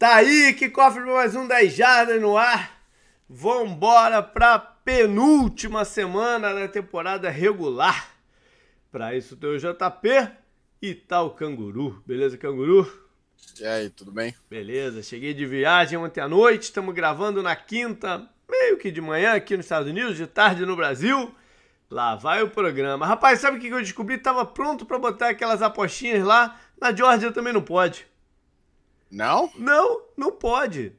Tá aí que cofre mais um 10 Jardas no ar. Vambora pra penúltima semana da temporada regular. Pra isso tem o JP e tá o Canguru. Beleza, Canguru? E aí, tudo bem? Beleza, cheguei de viagem ontem à noite, estamos gravando na quinta, meio que de manhã aqui nos Estados Unidos, de tarde no Brasil. Lá vai o programa. Rapaz, sabe o que eu descobri? Tava pronto para botar aquelas apostinhas lá. Na Georgia também não pode. Não? Não, não pode.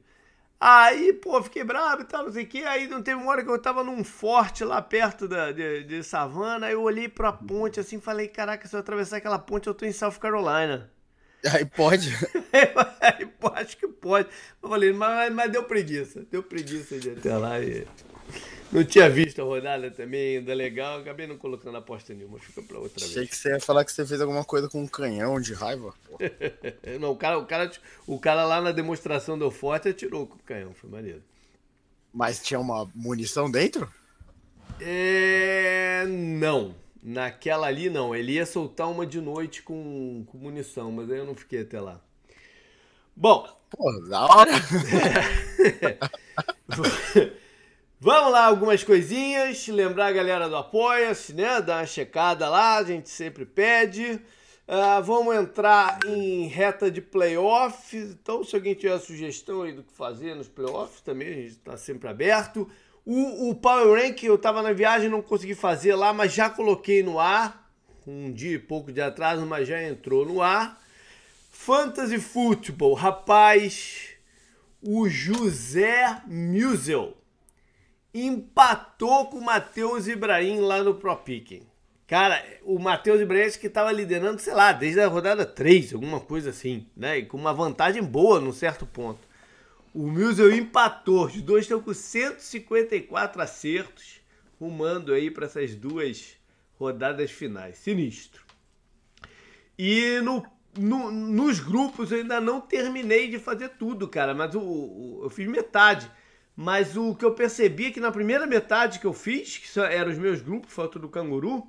Aí, pô, fiquei bravo e tal, não sei o que. Aí não teve uma hora que eu tava num forte lá perto da, de, de Savana. Aí eu olhei pra ponte assim e falei: Caraca, se eu atravessar aquela ponte, eu tô em South Carolina. Aí pode. aí, acho que pode. Eu falei, mas, mas deu preguiça. Deu preguiça de até lá e. Não tinha visto a rodada também, ainda legal. Acabei não colocando aposta nenhuma, fica pra outra Achei vez. que você ia falar que você fez alguma coisa com um canhão de raiva. Não, o cara, o, cara, o cara lá na demonstração deu forte e atirou com o canhão, foi maneiro. Mas tinha uma munição dentro? É. Não. Naquela ali não. Ele ia soltar uma de noite com, com munição, mas aí eu não fiquei até lá. Bom. Pô, da hora. Vamos lá, algumas coisinhas. Lembrar a galera do Apoia-se, né? Dar uma checada lá, a gente sempre pede. Uh, vamos entrar em reta de playoffs. Então, se alguém tiver sugestão aí do que fazer nos playoffs, também a gente está sempre aberto. O, o Power Rank eu estava na viagem, não consegui fazer lá, mas já coloquei no ar. Um dia e pouco de atraso, mas já entrou no ar. Fantasy Football, rapaz, o José Musel empatou com o Matheus Ibrahim lá no Pro Picking. Cara, o Matheus Ibrahim que estava liderando, sei lá, desde a rodada 3, alguma coisa assim, né? E com uma vantagem boa num certo ponto. O Musel empatou, os dois estão com 154 acertos, rumando aí para essas duas rodadas finais. Sinistro. E no, no, nos grupos eu ainda não terminei de fazer tudo, cara, mas o, o, eu fiz metade. Mas o que eu percebi é que na primeira metade que eu fiz, que eram os meus grupos, foto do canguru,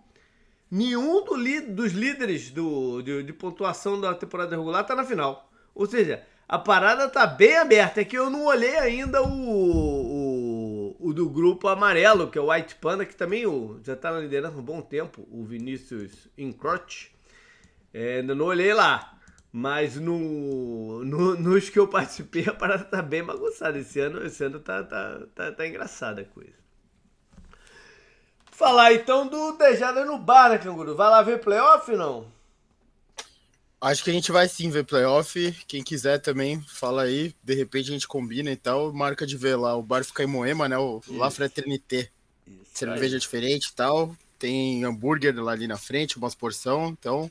nenhum do dos líderes do, de, de, pontuação da temporada regular tá na final. Ou seja, a parada tá bem aberta. É que eu não olhei ainda o, o, o do grupo amarelo, que é o White Panda, que também o, já tá na liderança há um bom tempo, o Vinícius Incroch. É, ainda não olhei lá. Mas no, no, nos que eu participei, a parada tá bem bagunçada. Esse ano, esse ano tá, tá, tá, tá engraçada a coisa. Falar então do Dejada no bar, né, Canguru? Vai lá ver playoff ou não? Acho que a gente vai sim ver playoff. Quem quiser também, fala aí. De repente a gente combina e tal. Marca de ver lá. O bar fica em Moema, né? O Isso. La Fraternité. Cerveja diferente e tal. Tem hambúrguer lá ali na frente, umas porção. Então,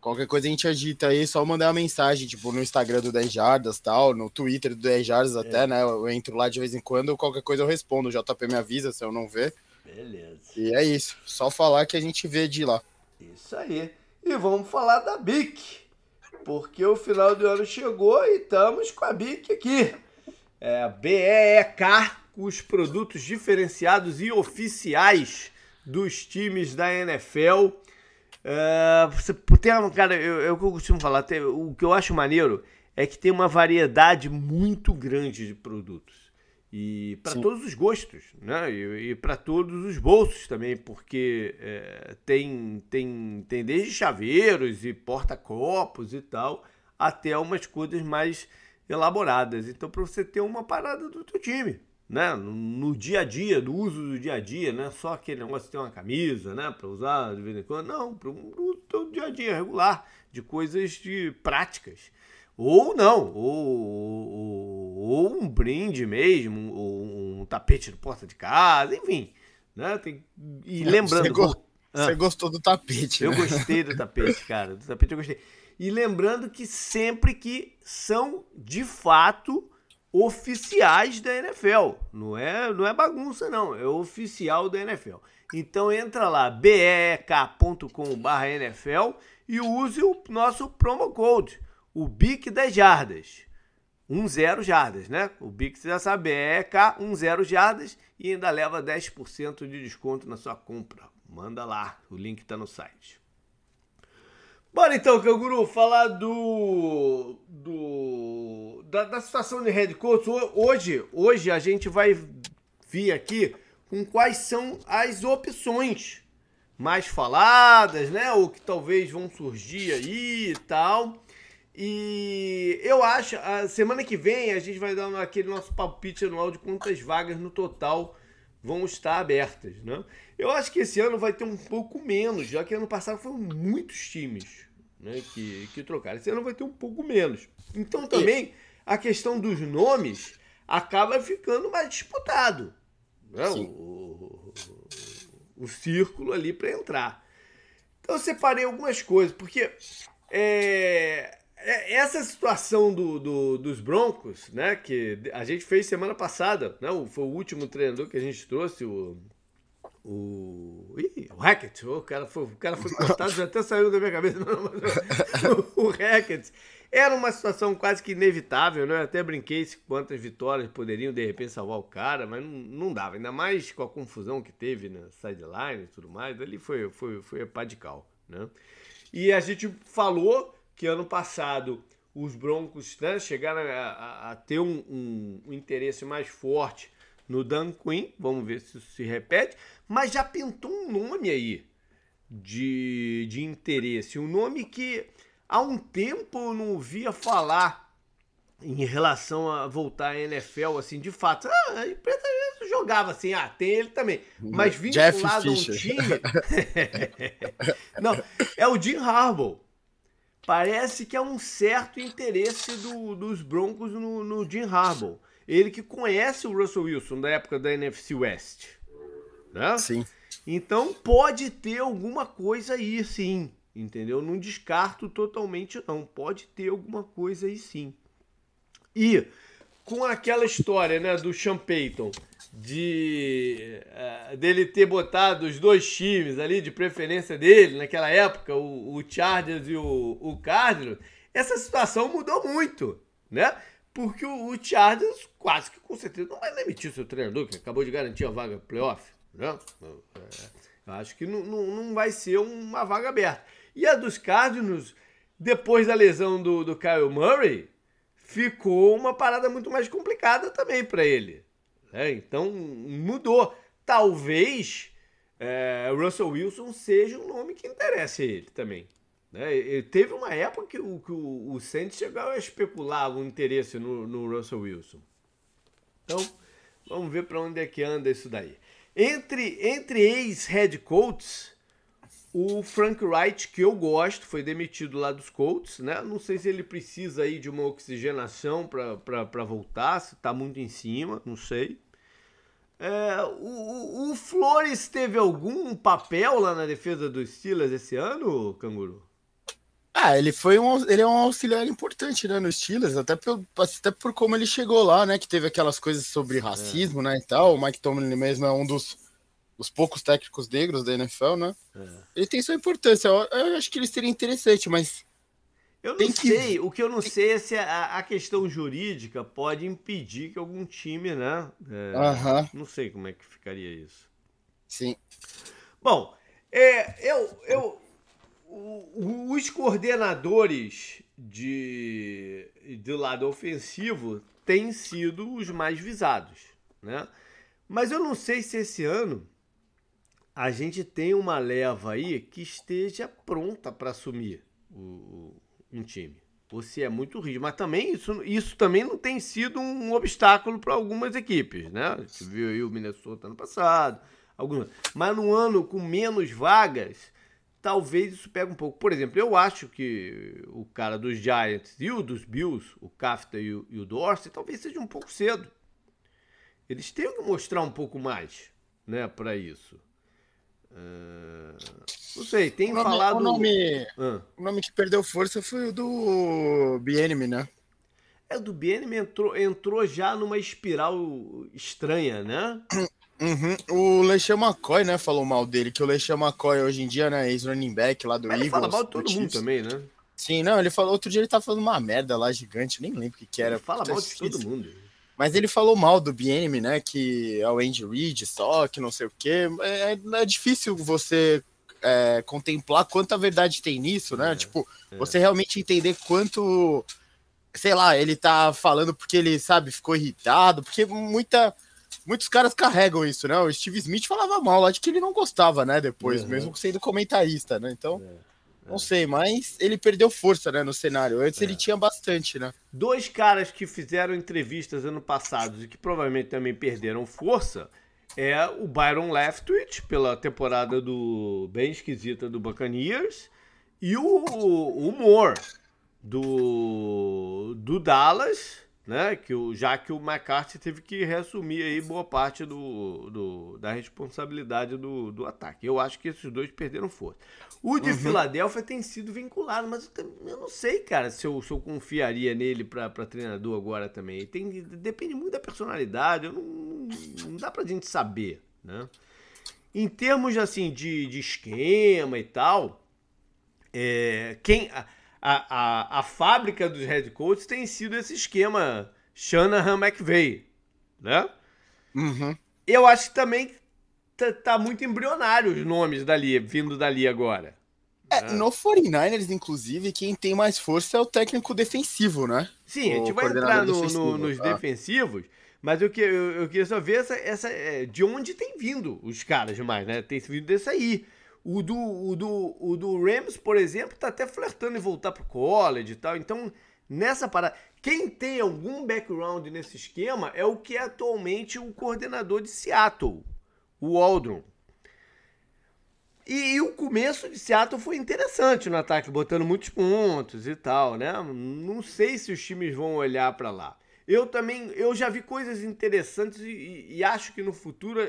Qualquer coisa a gente agita aí, só mandar uma mensagem, tipo, no Instagram do 10 Jardas tal, no Twitter do 10 Jardas é. até, né? Eu entro lá de vez em quando, qualquer coisa eu respondo. O JP me avisa se eu não ver. Beleza. E é isso. Só falar que a gente vê de lá. Isso aí. E vamos falar da BIC. Porque o final do ano chegou e estamos com a BIC aqui. É a BEEK, os produtos diferenciados e oficiais dos times da NFL. Uh, você tem uma, cara, eu, eu, eu costumo falar, tem, o que eu acho maneiro é que tem uma variedade muito grande de produtos. E para todos os gostos, né? E, e para todos os bolsos também, porque é, tem, tem, tem desde chaveiros e porta-copos e tal, até umas coisas mais elaboradas. Então, para você ter uma parada do teu time né, no dia a dia, do uso do dia a dia, né, só aquele negócio de ter uma camisa, né, para usar de vez em quando, não, para o teu dia a dia regular, de coisas de práticas. Ou não, ou, ou, ou um brinde mesmo, ou um tapete de porta de casa, enfim. Né? Tem, e lembrando. Você, go ah, gostou do tapete, Eu né? gostei do tapete, cara. Do tapete eu gostei. E lembrando que sempre que são de fato oficiais da NFL. Não é, não é bagunça, não. É oficial da NFL. Então entra lá, beek.com.br NFL e use o nosso promo code, o BIC 10 jardas. 10 jardas, né? O BIC você já sabe, é EK 10 jardas e ainda leva 10% de desconto na sua compra. Manda lá, o link está no site. Bora então, Canguru, falar do. do da, da situação de head coach. Hoje, hoje a gente vai vir aqui com quais são as opções mais faladas, né? Ou que talvez vão surgir aí e tal. E eu acho, a semana que vem a gente vai dar aquele nosso palpite anual de quantas vagas no total vão estar abertas, né? Eu acho que esse ano vai ter um pouco menos, já que ano passado foram muitos times né, que, que trocaram. Esse ano vai ter um pouco menos. Então também a questão dos nomes acaba ficando mais disputado. Né? O, o, o, círculo ali para entrar. Então eu separei algumas coisas, porque é, é, essa situação do, do, dos Broncos, né, que a gente fez semana passada, né, foi o último treinador que a gente trouxe, o o. Ih, o Hackett. O cara foi, o cara foi cortado, já até saiu da minha cabeça. Não, mas, o, o Hackett. Era uma situação quase que inevitável, né? Eu até brinquei se quantas vitórias poderiam de repente salvar o cara, mas não, não dava. Ainda mais com a confusão que teve na sideline e tudo mais. Ali foi, foi, foi pá de cal, né? E a gente falou que ano passado os Broncos né, chegaram a, a, a ter um, um, um interesse mais forte no Dan Quinn, vamos ver se isso se repete, mas já pintou um nome aí de, de interesse, um nome que há um tempo eu não ouvia falar em relação a voltar à NFL, assim, de fato. Ah, a imprensa jogava assim, ah, tem ele também. Mas vinculado a um time. não, é o Jim Harbaugh. Parece que é um certo interesse do, dos Broncos no, no Jim Harbaugh. Ele que conhece o Russell Wilson da época da NFC West. Né? Sim. Então pode ter alguma coisa aí, sim. Entendeu? Não descarto totalmente, não. Pode ter alguma coisa aí, sim. E com aquela história né, do Sean Payton de uh, dele ter botado os dois times ali de preferência dele naquela época, o, o Chargers e o, o Cardinals, essa situação mudou muito, né? porque o, o Chargers quase que com certeza não vai demitir seu treinador, que acabou de garantir a vaga playoff. Né? Eu acho que não, não, não vai ser uma vaga aberta. E a dos Cardinals, depois da lesão do, do Kyle Murray, ficou uma parada muito mais complicada também para ele. Né? Então mudou. Talvez é, Russell Wilson seja um nome que interesse ele também. Né? Teve uma época que o, que o, o chegou a especular o interesse no, no Russell Wilson. Então, vamos ver para onde é que anda isso daí. Entre, entre ex-head coaches, o Frank Wright, que eu gosto, foi demitido lá dos Colts, né? Não sei se ele precisa aí de uma oxigenação para voltar, se está muito em cima, não sei. É, o, o, Flores teve algum papel lá na defesa dos Steelers esse ano, Canguru? Ah, ele foi um, ele é um auxiliar importante, né, no Steelers, até por, até por como ele chegou lá, né, que teve aquelas coisas sobre racismo, é. né, e tal. O Mike Tomlin mesmo é um dos, dos poucos técnicos negros da NFL, né? É. Ele tem sua importância. Eu, eu, acho que ele seria interessante, mas eu não sei. O que eu não sei é se a, a, questão jurídica pode impedir que algum time, né? É, uh -huh. Não sei como é que ficaria isso. Sim. Bom, é, eu, eu os coordenadores de, do lado ofensivo têm sido os mais visados, né? Mas eu não sei se esse ano a gente tem uma leva aí que esteja pronta para assumir o, um time. Se é muito rígido. Mas também isso, isso também não tem sido um obstáculo para algumas equipes, né? A gente viu aí o Minnesota ano passado, algumas. Mas no ano com menos vagas, talvez isso pegue um pouco. Por exemplo, eu acho que o cara dos Giants e o dos Bills, o Kafka e o, e o Dorsey, talvez seja um pouco cedo. Eles têm que mostrar um pouco mais, né, para isso. Uh, não sei, tem o nome, falado. O nome, ah. o nome que perdeu força foi o do Bienemy, né? É, o do Bienemy entrou, entrou já numa espiral estranha, né? Uhum. O LeSean McCoy, né, falou mal dele, que o LeSean McCoy hoje em dia, né, ex-running back lá do Mas Eagles. Ele fala mal de todo mundo também, né? Sim, não, ele falou, outro dia ele tava falando uma merda lá gigante, nem lembro o que que era. Ele fala mal de todo mundo. Mas ele falou mal do BNM, né, que é o Andy Reid só, que não sei o quê. É, é difícil você é, contemplar quanta verdade tem nisso, né? É, tipo, é. você realmente entender quanto, sei lá, ele tá falando porque ele, sabe, ficou irritado, porque muita. Muitos caras carregam isso, né? O Steve Smith falava mal lá de que ele não gostava, né? Depois, uhum. mesmo sendo comentarista, né? Então. Não sei, mas ele perdeu força, né, no cenário. Antes é. ele tinha bastante, né? Dois caras que fizeram entrevistas ano passado e que provavelmente também perderam força é o Byron Leftwich, pela temporada do bem esquisita do Buccaneers, e o, o Moore, do, do Dallas, né? Que o, já que o McCarthy teve que reassumir aí boa parte do, do, da responsabilidade do, do ataque. Eu acho que esses dois perderam força. O de uhum. Filadélfia tem sido vinculado, mas eu, eu, não sei, cara, se eu, se eu confiaria nele para treinador agora também. Tem, depende muito da personalidade, não, não dá pra gente saber, né? Em termos assim de, de esquema e tal, é, quem a, a, a fábrica dos head coaches tem sido esse esquema Shanahan McVay, né? Uhum. Eu acho que também tá, tá, muito embrionário os nomes dali, vindo dali agora. É, né? no 49ers, inclusive, quem tem mais força é o técnico defensivo, né? Sim, o a gente vai entrar no, no, nos ah. defensivos, mas eu, que, eu, eu queria só ver essa, essa, é, de onde tem vindo os caras mais, né? Tem vindo desse aí. O do, o do, o do Rams, por exemplo, tá até flertando em voltar pro college e tal. Então, nessa parada. Quem tem algum background nesse esquema é o que é atualmente o coordenador de Seattle, o Aldron. E, e, o começo de Seattle foi interessante no ataque, botando muitos pontos e tal, né? Não sei se os times vão olhar para lá. Eu também, eu já vi coisas interessantes e, e, acho que no futuro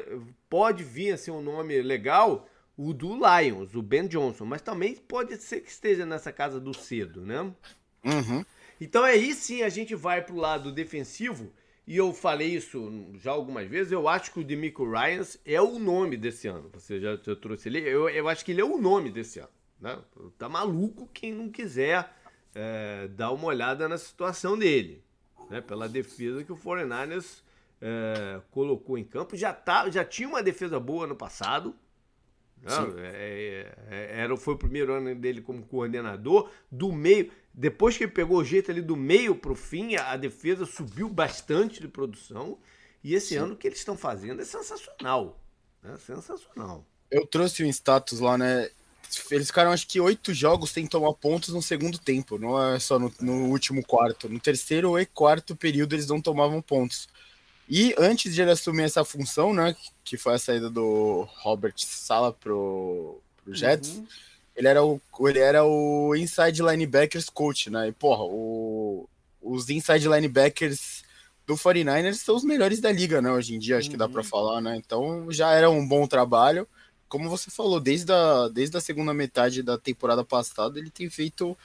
pode vir a ser um nome legal o do Lions, o Ben Johnson, mas também pode ser que esteja nessa casa do cedo, né? Uhum. Então aí sim a gente vai pro lado defensivo, e eu falei isso já algumas vezes, eu acho que o Demico Ryans é o nome desse ano. Você já, já trouxe ele, eu, eu acho que ele é o nome desse ano. Né? Tá maluco quem não quiser é, dar uma olhada na situação dele. Né? Pela defesa que o 49ers é, colocou em campo. Já, tá, já tinha uma defesa boa no passado, é, é, é, era, foi o primeiro ano dele como coordenador. Do meio, depois que ele pegou o jeito ali do meio para o fim, a, a, defesa subiu bastante de produção. E esse Sim. ano que eles estão fazendo é sensacional. Né? Sensacional. Eu trouxe um status lá, né? Eles ficaram, acho que, oito jogos sem tomar pontos no segundo tempo, não é só no, no último quarto. No terceiro e quarto período eles não tomavam pontos. E antes de ele assumir essa função, né, que foi a saída do Robert Sala pro, pro Jets, uhum. ele, era o, ele era o inside linebackers coach, né? E, porra, o, os inside linebackers do 49ers são os melhores da liga, né? Hoje em dia, acho uhum. que dá para uhum. falar, né? Então já era um bom trabalho. Como você falou, desde a, desde a segunda metade da temporada passada, ele tem feito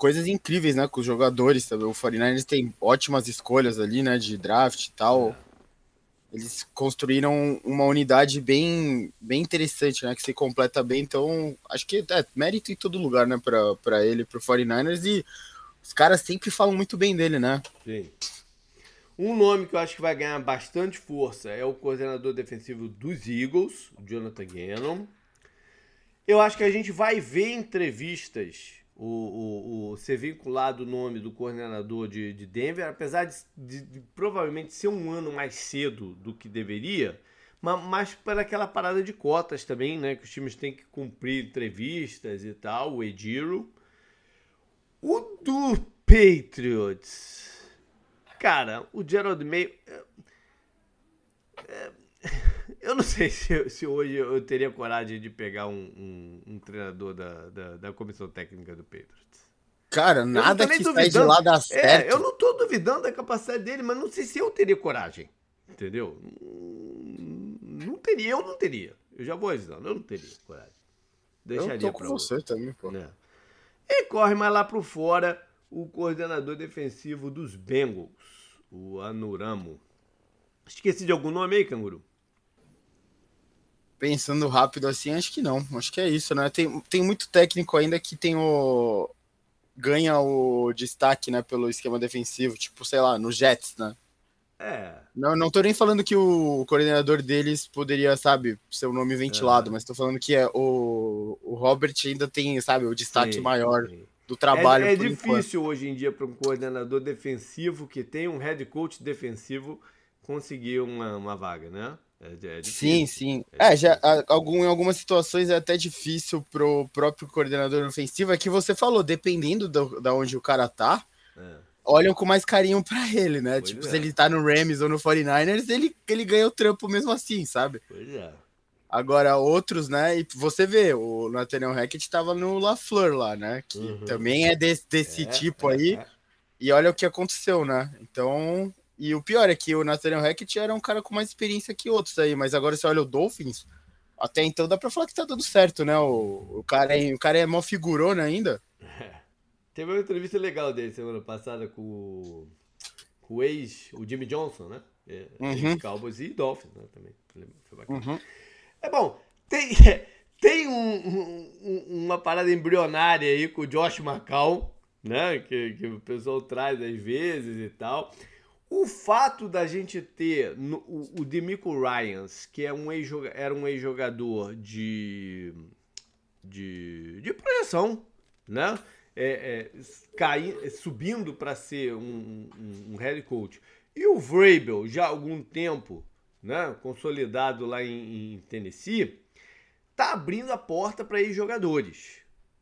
coisas incríveis, né, com os jogadores, sabe? O 49ers tem ótimas escolhas ali, né, de draft e tal. É. Eles construíram uma unidade bem, bem interessante, né, que se completa bem. Então, acho que é mérito em todo lugar, né, para ele, para o 49ers. E os caras sempre falam muito bem dele, né? Sim. Um nome que eu acho que vai ganhar bastante força é o coordenador defensivo dos Eagles, o Jonathan Gannon. Eu acho que a gente vai ver entrevistas o, o, o ser vinculado o nome do coordenador de, de Denver, apesar de, de, de, provavelmente ser um ano mais cedo do que deveria, mas, mas para aquela parada de cotas também, né? Que os times têm que cumprir entrevistas e tal, o Ediro. O do Patriots. Cara, o Gerald May. É, é, eu não sei se, se hoje eu teria coragem de pegar um, um, um treinador da, da, da, comissão técnica do Patriots. Cara, nada que sai de lá dá certo. É, eu não tô duvidando da capacidade dele, mas não sei se eu teria coragem. Entendeu? Não teria, eu não teria. Eu já vou avisando, eu não teria coragem. Deixaria eu tô com você outro. também, pô. É. E corre mais lá pro fora o coordenador defensivo dos Bengals, o Anuramo. Esqueci de algum nome aí, Canguru? Pensando rápido assim, acho que não. Acho que é isso, né? Tem, tem muito técnico ainda que tem o. ganha o destaque, né, pelo esquema defensivo, tipo, sei lá, no Jets, né? É. Não, não tô nem falando que o coordenador deles poderia, sabe, ser o um nome ventilado, é. mas tô falando que é o, o Robert ainda tem, sabe, o destaque sim, maior sim. do trabalho. É, é difícil enquanto. hoje em dia para um coordenador defensivo que tem um head coach defensivo conseguir uma, uma vaga, né? É, é sim, sim. É, já, algum, em algumas situações é até difícil pro próprio coordenador ofensivo. É que você falou, dependendo do, da onde o cara tá, é. olham com mais carinho para ele, né? Pois tipo, se é. ele tá no Rams ou no 49ers, ele, ele ganha o trampo mesmo assim, sabe? Pois é. Agora, outros, né? E você vê, o Nathaniel Hackett tava no LaFleur lá, né? Que uhum. também é desse, desse tipo aí. E olha o que aconteceu, né? Então, e o pior é que o Nathaniel Hackett era um cara com mais experiência que outros aí, mas agora você olha o Dolphins, até então dá pra falar que tá dando certo, né? O, o, cara, é, o cara é mó figurona ainda. É. Teve uma entrevista legal dele semana passada com, com o ex, o Jimmy Johnson, né? É, uhum. Cowboys e Dolphins, né? Também. Foi bacana. Uhum. É bom, tem, tem um, um, uma parada embrionária aí com o Josh McCown, né? Que, que o pessoal traz às vezes e tal. O fato da gente ter no, o, o Demico Ryans, que é um ex era um ex-jogador de, de, de projeção, né? É, é, cai, subindo para ser um, um, um, head coach. E o Vrabel, já há algum tempo, né, consolidado lá em, em Tennessee, tá abrindo a porta para ex-jogadores,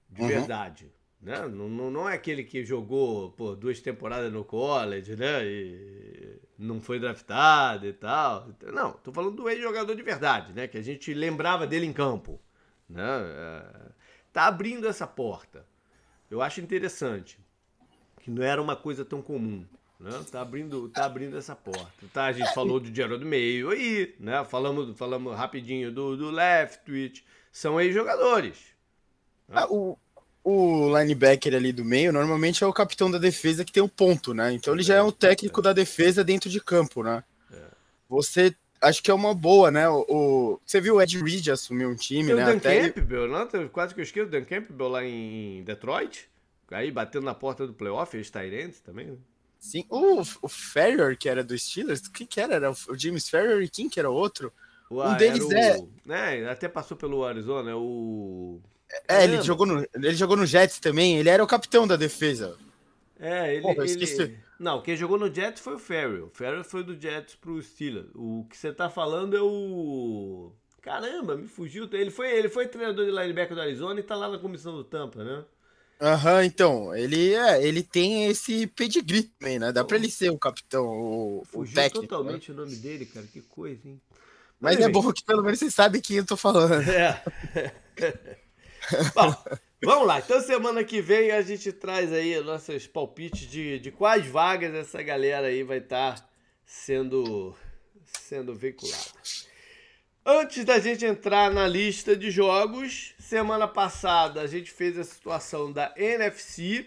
de uhum. verdade. Né? Não, não, não é aquele que jogou pô, duas temporadas no college, né? E não foi draftado e tal. Não, tô falando do ex-jogador de verdade, né? Que a gente lembrava dele em campo. Né? É, tá abrindo essa porta. Eu acho interessante. Que não era uma coisa tão comum. Né? Tá abrindo, tá abrindo essa porta. Tá? A gente falou do Gerald Meio aí, né? Falamos, falamos rapidinho do, do Leftwich. São ex-jogadores. Né? Ah, o, o linebacker ali do meio normalmente é o capitão da defesa que tem o um ponto, né? Então ele já é o técnico da defesa dentro de campo, né? Você acho que é uma boa, né? O, o você viu o Ed Reed assumir um time, tem né? O Dan Até Campbell, ele... não? Quase que eu esqueço o Dan Campbell lá em Detroit. Aí batendo na porta do playoff, eles Tyrants também, né? Sim, o, o Ferrier, que era do Steelers, o que, que era? Era o James Ferrier e quem que era outro? O, um deles o, é... né? Até passou pelo Arizona, o... É, ele jogou, no, ele jogou no Jets também, ele era o capitão da defesa. É, ele. Porra, ele... Não, quem jogou no Jets foi o Ferrell. O Ferrell foi do Jets pro Steelers. O que você tá falando é o. Caramba, me fugiu. Ele foi, ele foi treinador de linebacker do Arizona e tá lá na comissão do Tampa, né? Aham, uhum, então, ele é, ele tem esse pedigree também, né? Dá pra ele ser o capitão, o, Fugiu o técnico. Né? totalmente né? o nome dele, cara, que coisa, hein? Mas, Mas é bom que pelo menos você sabe quem eu tô falando. É. Bom, vamos lá. Então, semana que vem a gente traz aí nossos palpites de, de quais vagas essa galera aí vai estar tá sendo, sendo veiculada. Antes da gente entrar na lista de jogos, semana passada a gente fez a situação da NFC.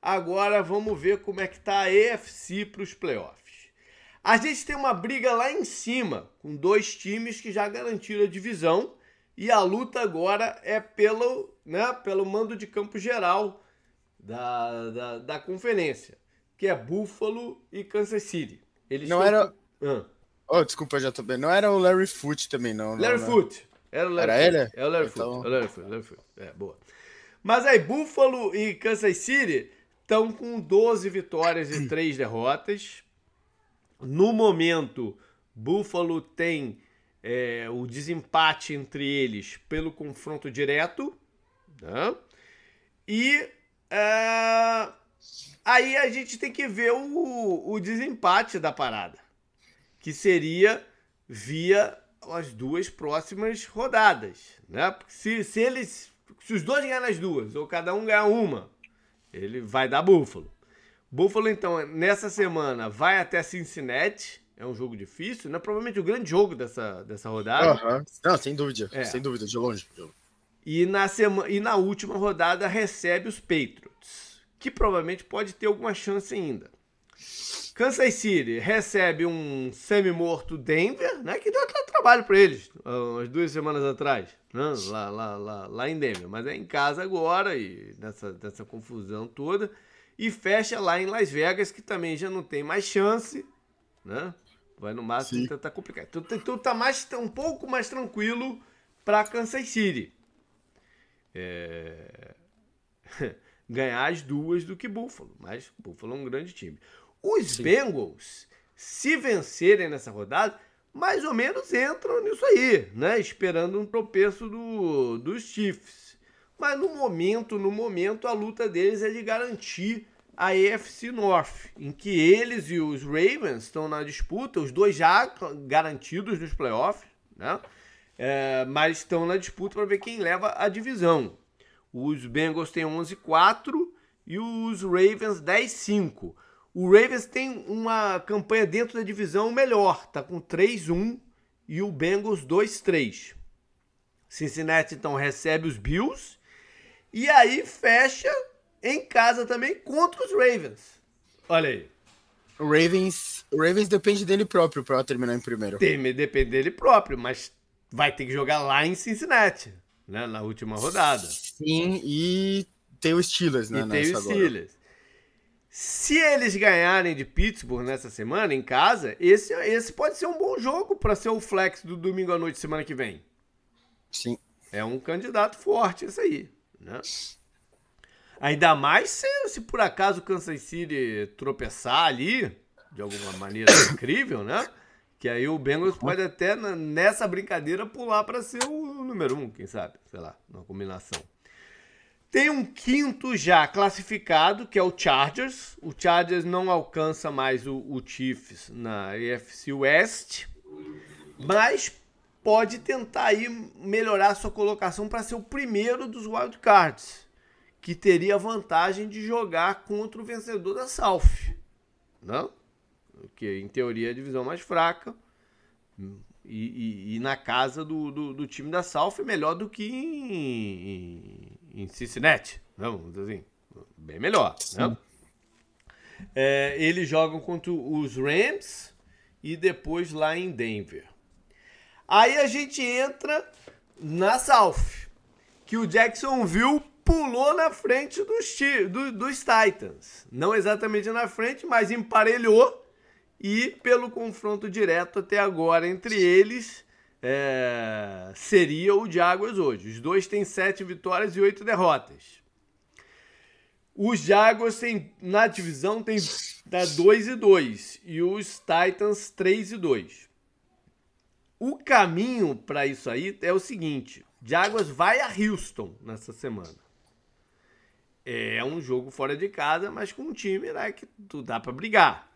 Agora vamos ver como é que tá a EFC para os playoffs. A gente tem uma briga lá em cima, com dois times que já garantiram a divisão e a luta agora é pelo, né, pelo mando de campo geral da, da, da conferência, que é Buffalo e Kansas City. Eles não era. Ah. Oh, desculpa, já tô bem. Não era o Larry Foot também, não. Larry não, Foot. Era, o Larry era Foot. ele? É o Larry então... Foot. É o Larry Foot. Larry Foot. É, boa. Mas aí, Buffalo e Kansas City estão com 12 vitórias e 3 derrotas. No momento, Buffalo tem é, o desempate entre eles pelo confronto direto. Né? E é, aí a gente tem que ver o, o desempate da parada, que seria via as duas próximas rodadas. Né? Se, se eles. Se os dois ganharem as duas, ou cada um ganhar uma, ele vai dar Buffalo. Buffalo, então, nessa semana vai até Cincinnati é um jogo difícil, né? Provavelmente o grande jogo dessa, dessa rodada. Uhum. Não, sem dúvida, é. sem dúvida, de longe. E na, semana, e na última rodada recebe os Patriots, que provavelmente pode ter alguma chance ainda. Kansas City recebe um semi-morto Denver, né? Que deu até trabalho para eles umas duas semanas atrás, né? lá, lá, lá, lá em Denver. Mas é em casa agora e nessa, nessa confusão toda. E fecha lá em Las Vegas, que também já não tem mais chance né? Vai no máximo Sim. tentar complicar. Então, então tá mais, tá um pouco mais tranquilo para Kansas City. É... Ganhar as duas do que Buffalo, mas Buffalo é um grande time. Os Sim. Bengals, se vencerem nessa rodada, mais ou menos entram nisso aí, né? Esperando um tropeço do, dos Chiefs. Mas no momento, no momento, a luta deles é de garantir a AFC North, em que eles e os Ravens estão na disputa, os dois já garantidos nos playoffs, né? É, mas estão na disputa para ver quem leva a divisão. Os Bengals têm 11-4 e os Ravens 10-5. O Ravens tem uma campanha dentro da divisão melhor, tá com 3-1 e o Bengals 2-3. Cincinnati então recebe os Bills e aí fecha em casa também contra os Ravens. Olha aí. O Ravens, o Ravens depende dele próprio para terminar em primeiro. Tem, depende dele próprio, mas vai ter que jogar lá em Cincinnati, né, na última rodada. Sim, e tem o Steelers, né, e tem o Steelers. Agora. Se eles ganharem de Pittsburgh nessa semana em casa, esse, esse pode ser um bom jogo para ser o flex do domingo à noite semana que vem. Sim. É um candidato forte esse aí, né? Ainda mais se, se por acaso o Kansas City tropeçar ali, de alguma maneira incrível, né? Que aí o Bengals pode até, nessa brincadeira, pular para ser o número um, quem sabe? Sei lá, uma combinação. Tem um quinto já classificado, que é o Chargers. O Chargers não alcança mais o, o Chiefs na AFC West, mas pode tentar aí melhorar sua colocação para ser o primeiro dos wildcards que teria a vantagem de jogar contra o vencedor da South. Não? Que em teoria é a divisão mais fraca. E, e, e na casa do, do, do, time da South é melhor do que em, em, em Cincinnati. Não, assim, bem melhor. Né? É, eles jogam contra os Rams e depois lá em Denver. Aí a gente entra na South, que o Jacksonville pulou na frente dos, do, dos Titans. Não exatamente na frente, mas emparelhou. E pelo confronto direto até agora entre eles, é, seria o Jaguars hoje. Os dois têm sete vitórias e oito derrotas. Os Jaguars têm, na divisão tem 2 e 2 e os Titans 3 e 2. O caminho para isso aí é o seguinte: Jaguars vai a Houston nessa semana. É um jogo fora de casa, mas com um time né, que tu dá para brigar.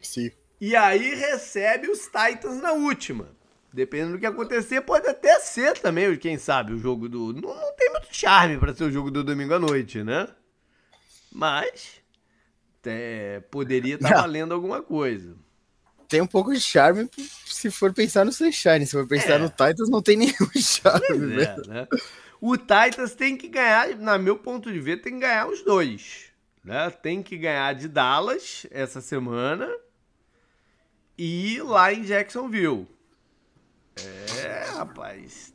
Sim. E aí recebe os Titans na última. Dependendo do que acontecer, pode até ser também, quem sabe, o jogo do. Não, não tem muito charme para ser o jogo do domingo à noite, né? Mas. É, poderia estar tá valendo alguma coisa. Tem um pouco de charme se for pensar no Sunshine. Se for pensar é. no Titans, não tem nenhum charme. É, né? O Titans tem que ganhar, na meu ponto de ver, tem que ganhar os dois. Né? Tem que ganhar de Dallas essa semana e lá em Jacksonville. É, rapaz.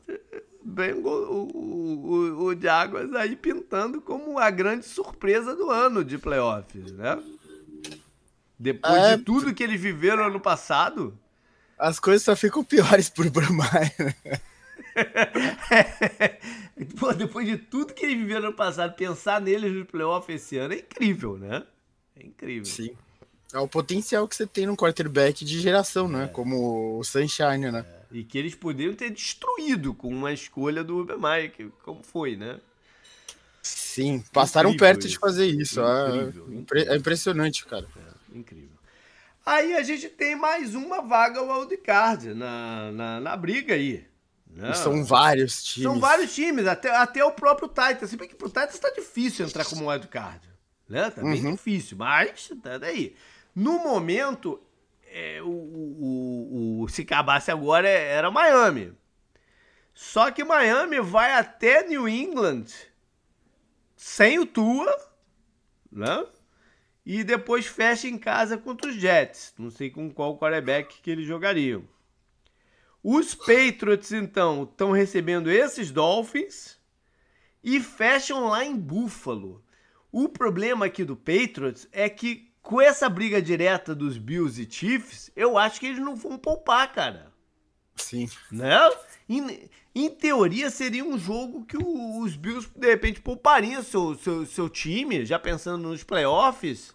Bem, o, o, o Jaguars aí pintando como a grande surpresa do ano de playoffs, né? Depois é, de tudo que eles viveram ano passado. As coisas só ficam piores por Brumai. Né? Pô, depois de tudo que ele viveu no passado, pensar neles no playoff esse ano é incrível, né? É incrível. Sim. É o potencial que você tem no quarterback de geração, né? é. Como o Sunshine, né? É. E que eles poderiam ter destruído com uma escolha do Ubermaier, como foi, né? Sim, passaram incrível perto isso. de fazer isso. Incrível, é, incrível. é impressionante, cara. É, incrível. Aí a gente tem mais uma vaga wildcard na, na, na briga aí. Não. São vários times. São vários times, até, até o próprio Titans. Se bem que pro Titans tá difícil entrar como wildcard. Né? Tá bem uhum. difícil, mas tá daí. No momento, é, o, o, o, se acabasse agora era Miami. Só que Miami vai até New England sem o Tua, né? E depois fecha em casa contra os Jets. Não sei com qual quarterback que eles jogariam. Os Patriots, então, estão recebendo esses Dolphins e fecham lá em Buffalo. O problema aqui do Patriots é que com essa briga direta dos Bills e Chiefs, eu acho que eles não vão poupar, cara. Sim. Né? Em, em teoria, seria um jogo que o, os Bills, de repente, poupariam seu, seu, seu time, já pensando nos playoffs,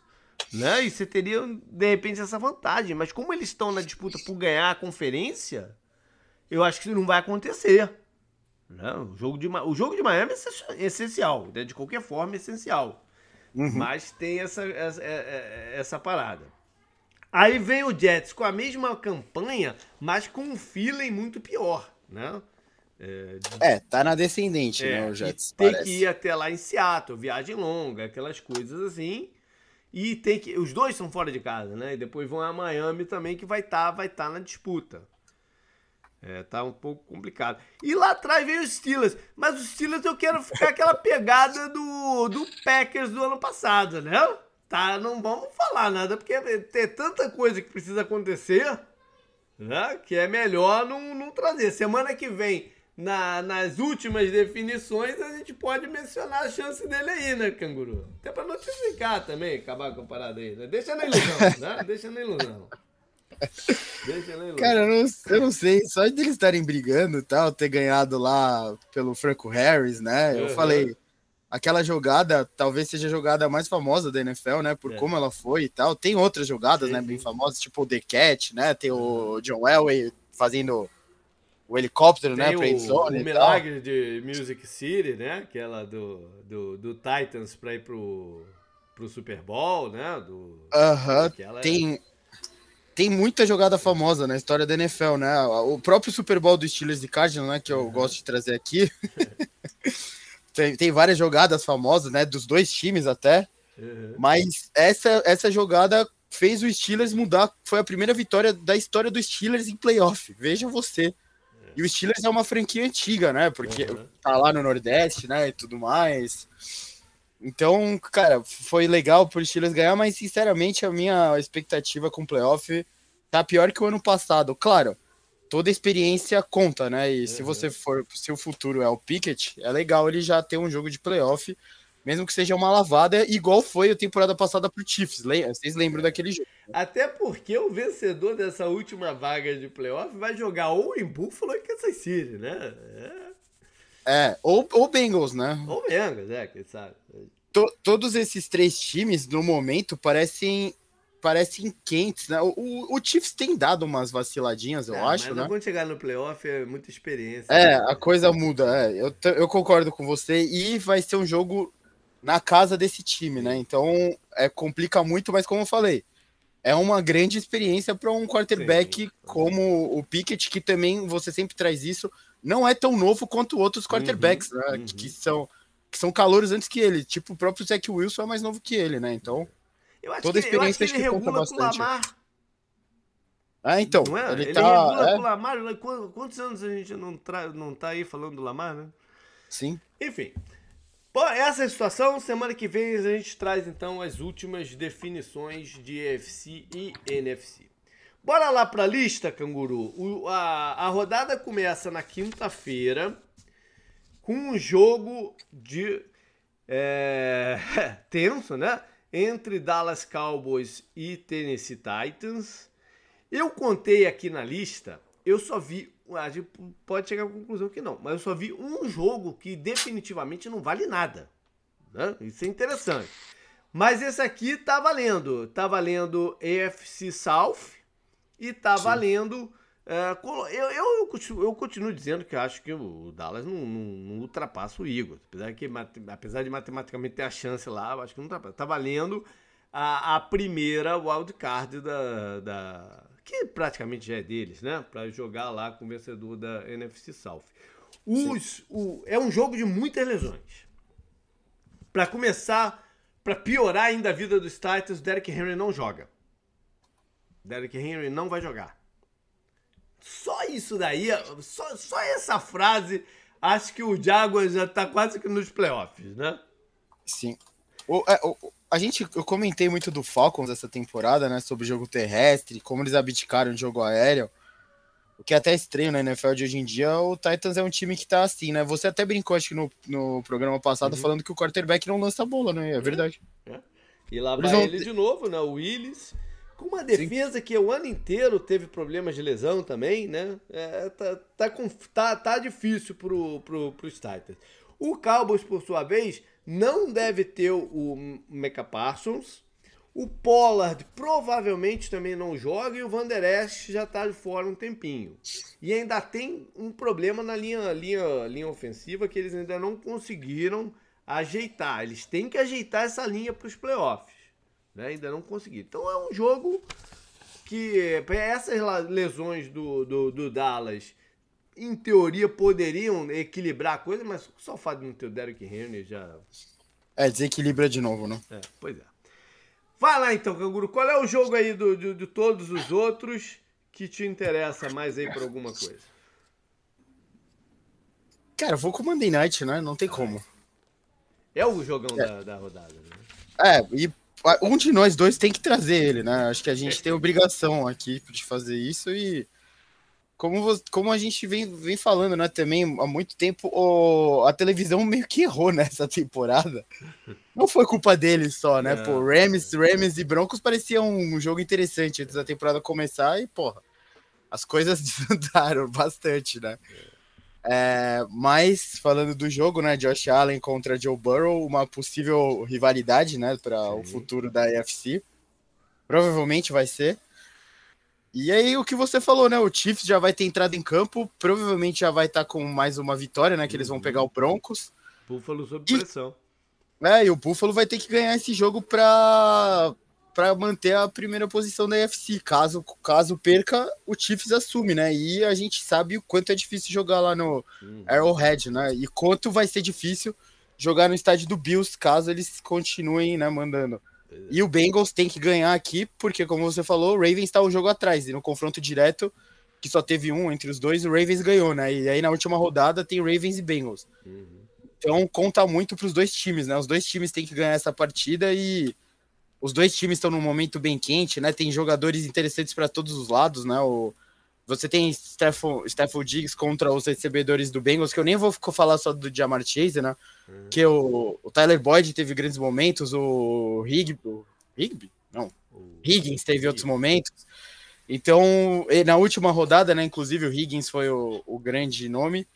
né? E você teria, de repente, essa vantagem. Mas como eles estão na disputa por ganhar a conferência, eu acho que isso não vai acontecer. Né? O, jogo de, o jogo de Miami é essencial, né? de qualquer forma, é essencial. Uhum. Mas tem essa, essa, é, é, essa parada. Aí vem o Jets com a mesma campanha, mas com um feeling muito pior, né? É, é tá na descendente, é, né, o Jets. Tem parece. que ir até lá em Seattle, viagem longa, aquelas coisas assim. E tem que. Os dois são fora de casa, né? E depois vão a Miami também, que vai estar tá, vai tá na disputa. É, tá um pouco complicado. E lá atrás veio os Steelers. Mas os Steelers eu quero ficar aquela pegada do, do Packers do ano passado, né? Tá, não vamos falar nada, porque tem tanta coisa que precisa acontecer, né? Que é melhor não, não trazer. Semana que vem, na, nas últimas definições, a gente pode mencionar a chance dele aí, né, canguru? Até pra notificar também, acabar com a parada aí, né? Deixa na ilusão, né? Deixa na ilusão. Cara, eu não, eu não sei, só de eles estarem brigando e tal, ter ganhado lá pelo Franco Harris, né? Eu uhum. falei, aquela jogada talvez seja a jogada mais famosa da NFL, né? Por é. como ela foi e tal. Tem outras jogadas, sim, né, bem famosas, tipo o The Cat, né? Tem o John Elway fazendo o helicóptero, Tem né? O, zone o milagre de Music City, né? Aquela do, do, do Titans para ir pro, pro Super Bowl, né? Aham. Uh -huh. Tem tem muita jogada famosa na história da NFL, né? O próprio Super Bowl dos Steelers e Cardinals, né? Que eu uhum. gosto de trazer aqui. tem, tem várias jogadas famosas, né? Dos dois times até. Uhum. Mas essa, essa jogada fez o Steelers mudar. Foi a primeira vitória da história dos Steelers em playoff. Veja você. E o Steelers é uma franquia antiga, né? Porque uhum. tá lá no Nordeste, né? E tudo mais. Então, cara, foi legal pro Steelers ganhar, mas sinceramente a minha expectativa com o playoff tá pior que o ano passado. Claro, toda experiência conta, né? E uhum. se você for, se o futuro é o Pickett, é legal ele já ter um jogo de playoff, mesmo que seja uma lavada, igual foi a temporada passada pro Chiefs. Vocês lembram daquele jogo? Até porque o vencedor dessa última vaga de playoff vai jogar ou em Buffalo ou em Kansas City, né? É. É, ou, ou Bengals, né? Ou Bengals, é, quem sabe. To, todos esses três times, no momento, parecem parecem quentes, né? O, o Chiefs tem dado umas vaciladinhas, eu é, acho, mas né? quando chegar no playoff é muita experiência. É, né? a coisa muda, é. Eu, eu concordo com você e vai ser um jogo na casa desse time, né? Então, é, complica muito, mas como eu falei, é uma grande experiência para um quarterback Sim. como o Pickett, que também você sempre traz isso, não é tão novo quanto outros quarterbacks, uhum, né? Uhum. Que são que são calouros antes que ele. Tipo, o próprio Zach Wilson é mais novo que ele, né? Então, toda a experiência eu acho que ele regula bastante. Com o Lamar. Ah, então. Não é? Ele, ele tá, regula é? com o Lamar. Quantos anos a gente não, tra... não tá aí falando do Lamar, né? Sim. Enfim. Bom, essa é a situação. Semana que vem a gente traz então as últimas definições de EFC e NFC. Bora lá para a lista, canguru. O, a, a rodada começa na quinta-feira com um jogo de é, tenso, né? Entre Dallas Cowboys e Tennessee Titans. Eu contei aqui na lista, eu só vi, a gente pode chegar à conclusão que não, mas eu só vi um jogo que definitivamente não vale nada. Né? Isso é interessante. Mas esse aqui tá valendo. Tá valendo AFC South e tá Sim. valendo. É, eu, eu, eu, continuo dizendo que acho que o Dallas não, não, não ultrapassa o Eagles. Apesar, que, apesar de matematicamente ter a chance lá, eu acho que não ultrapassa. Tá valendo a, a primeira wildcard da, da. que praticamente já é deles, né? Para jogar lá com o vencedor da NFC South. Os, o, é um jogo de muitas lesões. Para começar, para piorar ainda a vida dos Titans, Derek Henry não joga. Derek Henry não vai jogar. Só isso daí, só, só essa frase, acho que o Jaguars já tá quase que nos playoffs, né? Sim. O, é, o, a gente, eu comentei muito do Falcons essa temporada, né? Sobre jogo terrestre, como eles abdicaram de jogo aéreo. O que é até estranho na NFL de hoje em dia, o Titans é um time que tá assim, né? Você até brincou, acho que no, no programa passado, uhum. falando que o quarterback não lança a bola, né? É verdade. É. E lá vai ele de novo, né? O Willis. Com uma defesa Sim. que o ano inteiro teve problemas de lesão também, né? É, tá, tá, com, tá, tá difícil pro, pro, pros Titans. O Cowboys, por sua vez, não deve ter o, Mecha Parsons. O Pollard provavelmente também não joga e o Van Der Esch já está de fora um tempinho. E ainda tem um problema na linha, linha, linha ofensiva que eles ainda não conseguiram ajeitar. Eles têm que ajeitar essa linha para os playoffs. Né? Ainda não conseguiram. Então é um jogo que essas lesões do, do, do, Dallas, em teoria, poderiam equilibrar a coisa, mas só o fato de não ter o Derrick Henry já. É, desequilibra de novo, né? É, pois é. Vai lá então, Canguru. Qual é o jogo aí do, de, de todos os outros que te interessa mais aí por alguma coisa? Cara, eu vou com o Monday Night, né? Não tem como. É o jogão é. Da, da rodada, né? É, e um de nós dois tem que trazer ele, né? Acho que a gente tem obrigação aqui de fazer isso e como, como a gente vem, vem falando, né, também há muito tempo, o, a televisão meio que errou nessa temporada. Não foi culpa deles só, né? É. Pô, Rams, Rams e Broncos pareciam um jogo interessante antes da temporada começar e, porra, as coisas desandaram bastante, né? É, mas falando do jogo, né, Josh Allen contra Joe Burrow, uma possível rivalidade, né, para o futuro da AFC. Provavelmente vai ser. E aí o que você falou, né? O Chiefs já vai ter entrado em campo, provavelmente já vai estar tá com mais uma vitória, né? Que eles vão pegar o Broncos. Buffalo sob e, pressão. É, e o Buffalo vai ter que ganhar esse jogo para para manter a primeira posição da AFC. Caso caso perca, o Chiefs assume, né? E a gente sabe o quanto é difícil jogar lá no uhum. Arrowhead, né? E quanto vai ser difícil jogar no estádio do Bills, caso eles continuem, né, mandando. E o Bengals tem que ganhar aqui, porque, como você falou, o Ravens está um jogo atrás. E no confronto direto, que só teve um entre os dois, o Ravens ganhou, né? E aí na última rodada tem Ravens e Bengals. Uhum. Então conta muito para os dois times, né? Os dois times têm que ganhar essa partida e os dois times estão num momento bem quente, né? Tem jogadores interessantes para todos os lados, né? O, você tem Stafford Diggs contra os recebedores do Bengals, que eu nem vou falar só do Jamar Chase, né? Uhum. Que o, o, Tyler Boyd teve grandes momentos, o Higby, o Higby? Não, o Higgins teve outros momentos. Então, na última rodada, né, inclusive o Higgins foi o, o, grande nome.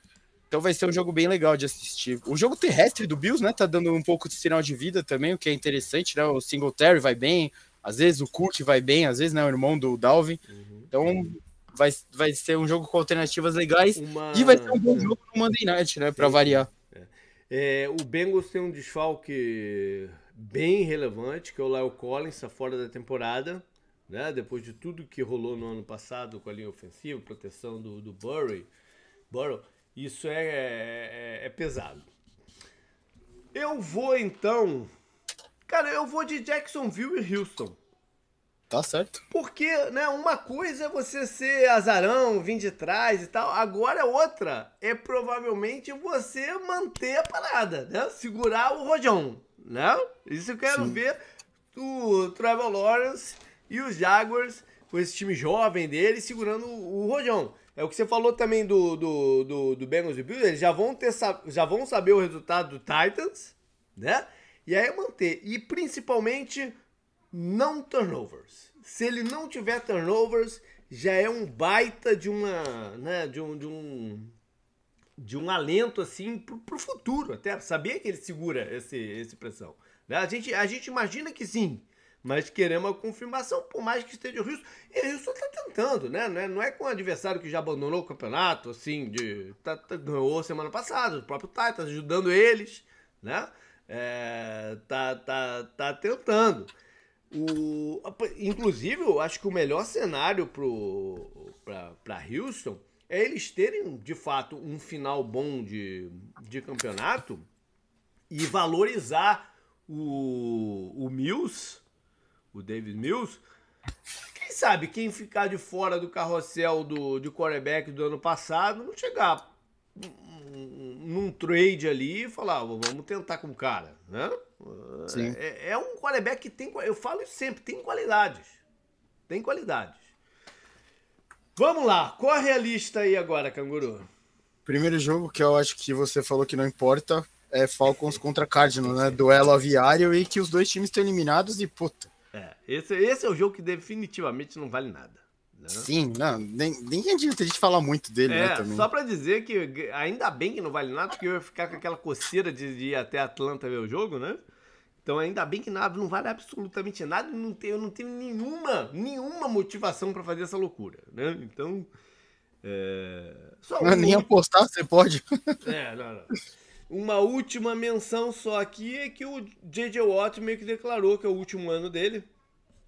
Então vai ser um jogo bem legal de assistir. O jogo terrestre do Bills, né, tá dando um pouco de sinal de vida também, o que é interessante, né? O Singletary vai bem, às vezes o Cook vai bem, às vezes, né, o irmão do Dalvin. Uhum. Então, vai, vai ser um jogo com alternativas legais Uma... e vai ser um bom jogo no Monday Night, né? Para variar. É. É, o Bengals tem um desfalque bem relevante, que é o Lyle Collins, está fora da temporada, né? Depois de tudo que rolou no ano passado com a linha ofensiva, proteção do, do Burry, Burrow, isso é, é, é pesado. Eu vou então. Cara, eu vou de Jacksonville e Houston. Tá certo. Porque, né, uma coisa é você ser azarão, vir de trás e tal. Agora outra é provavelmente você manter a parada, né? Segurar o rojão, né? Isso eu quero Sim. ver o Trevor Lawrence e os Jaguars, com esse time jovem dele, segurando o, o rojão. É o que você falou também do, do, do, do Bengals e Bills, eles já vão, ter, já vão saber o resultado do Titans, né? E aí manter. E principalmente não turnovers. Se ele não tiver turnovers, já é um baita de uma, né, de um, de um, de um alento assim pro, pro futuro, até saber que ele segura esse, esse pressão. Né? A gente, a gente imagina que sim, mas queremos a confirmação, por mais que esteja o Houston. E o Houston tá tentando, né? Não é, não é com um adversário que já abandonou o campeonato, assim, de. Tá, tá, ganhou semana passada, o próprio Titans ajudando eles, né? É, tá, tá, tá tentando. O, inclusive, eu acho que o melhor cenário para Houston é eles terem, de fato, um final bom de, de campeonato e valorizar o, o Mills, o David Mills. Quem sabe quem ficar de fora do carrossel do, de quarterback do ano passado não chegar num trade ali e falar, vamos tentar com o cara, né? Sim. É, é um quarterback que tem, eu falo sempre, tem qualidades. Tem qualidades. Vamos lá, corre a lista aí agora, Canguru. Primeiro jogo que eu acho que você falou que não importa, é Falcons contra Cardinals, né? Duelo aviário e que os dois times estão eliminados e puta. É, esse, esse é o jogo que definitivamente não vale nada. Né? Sim, não, nem, nem adianta a gente falar muito dele, né, É, também. só pra dizer que ainda bem que não vale nada, porque eu ia ficar com aquela coceira de, de ir até Atlanta ver o jogo, né? Então ainda bem que nada, não vale absolutamente nada, e não tenho, eu não tenho nenhuma, nenhuma motivação pra fazer essa loucura, né? Então. É... Só Não, nem um- apostar você pode. é, não, não. Uma última menção só aqui é que o J.J. Watt meio que declarou que é o último ano dele.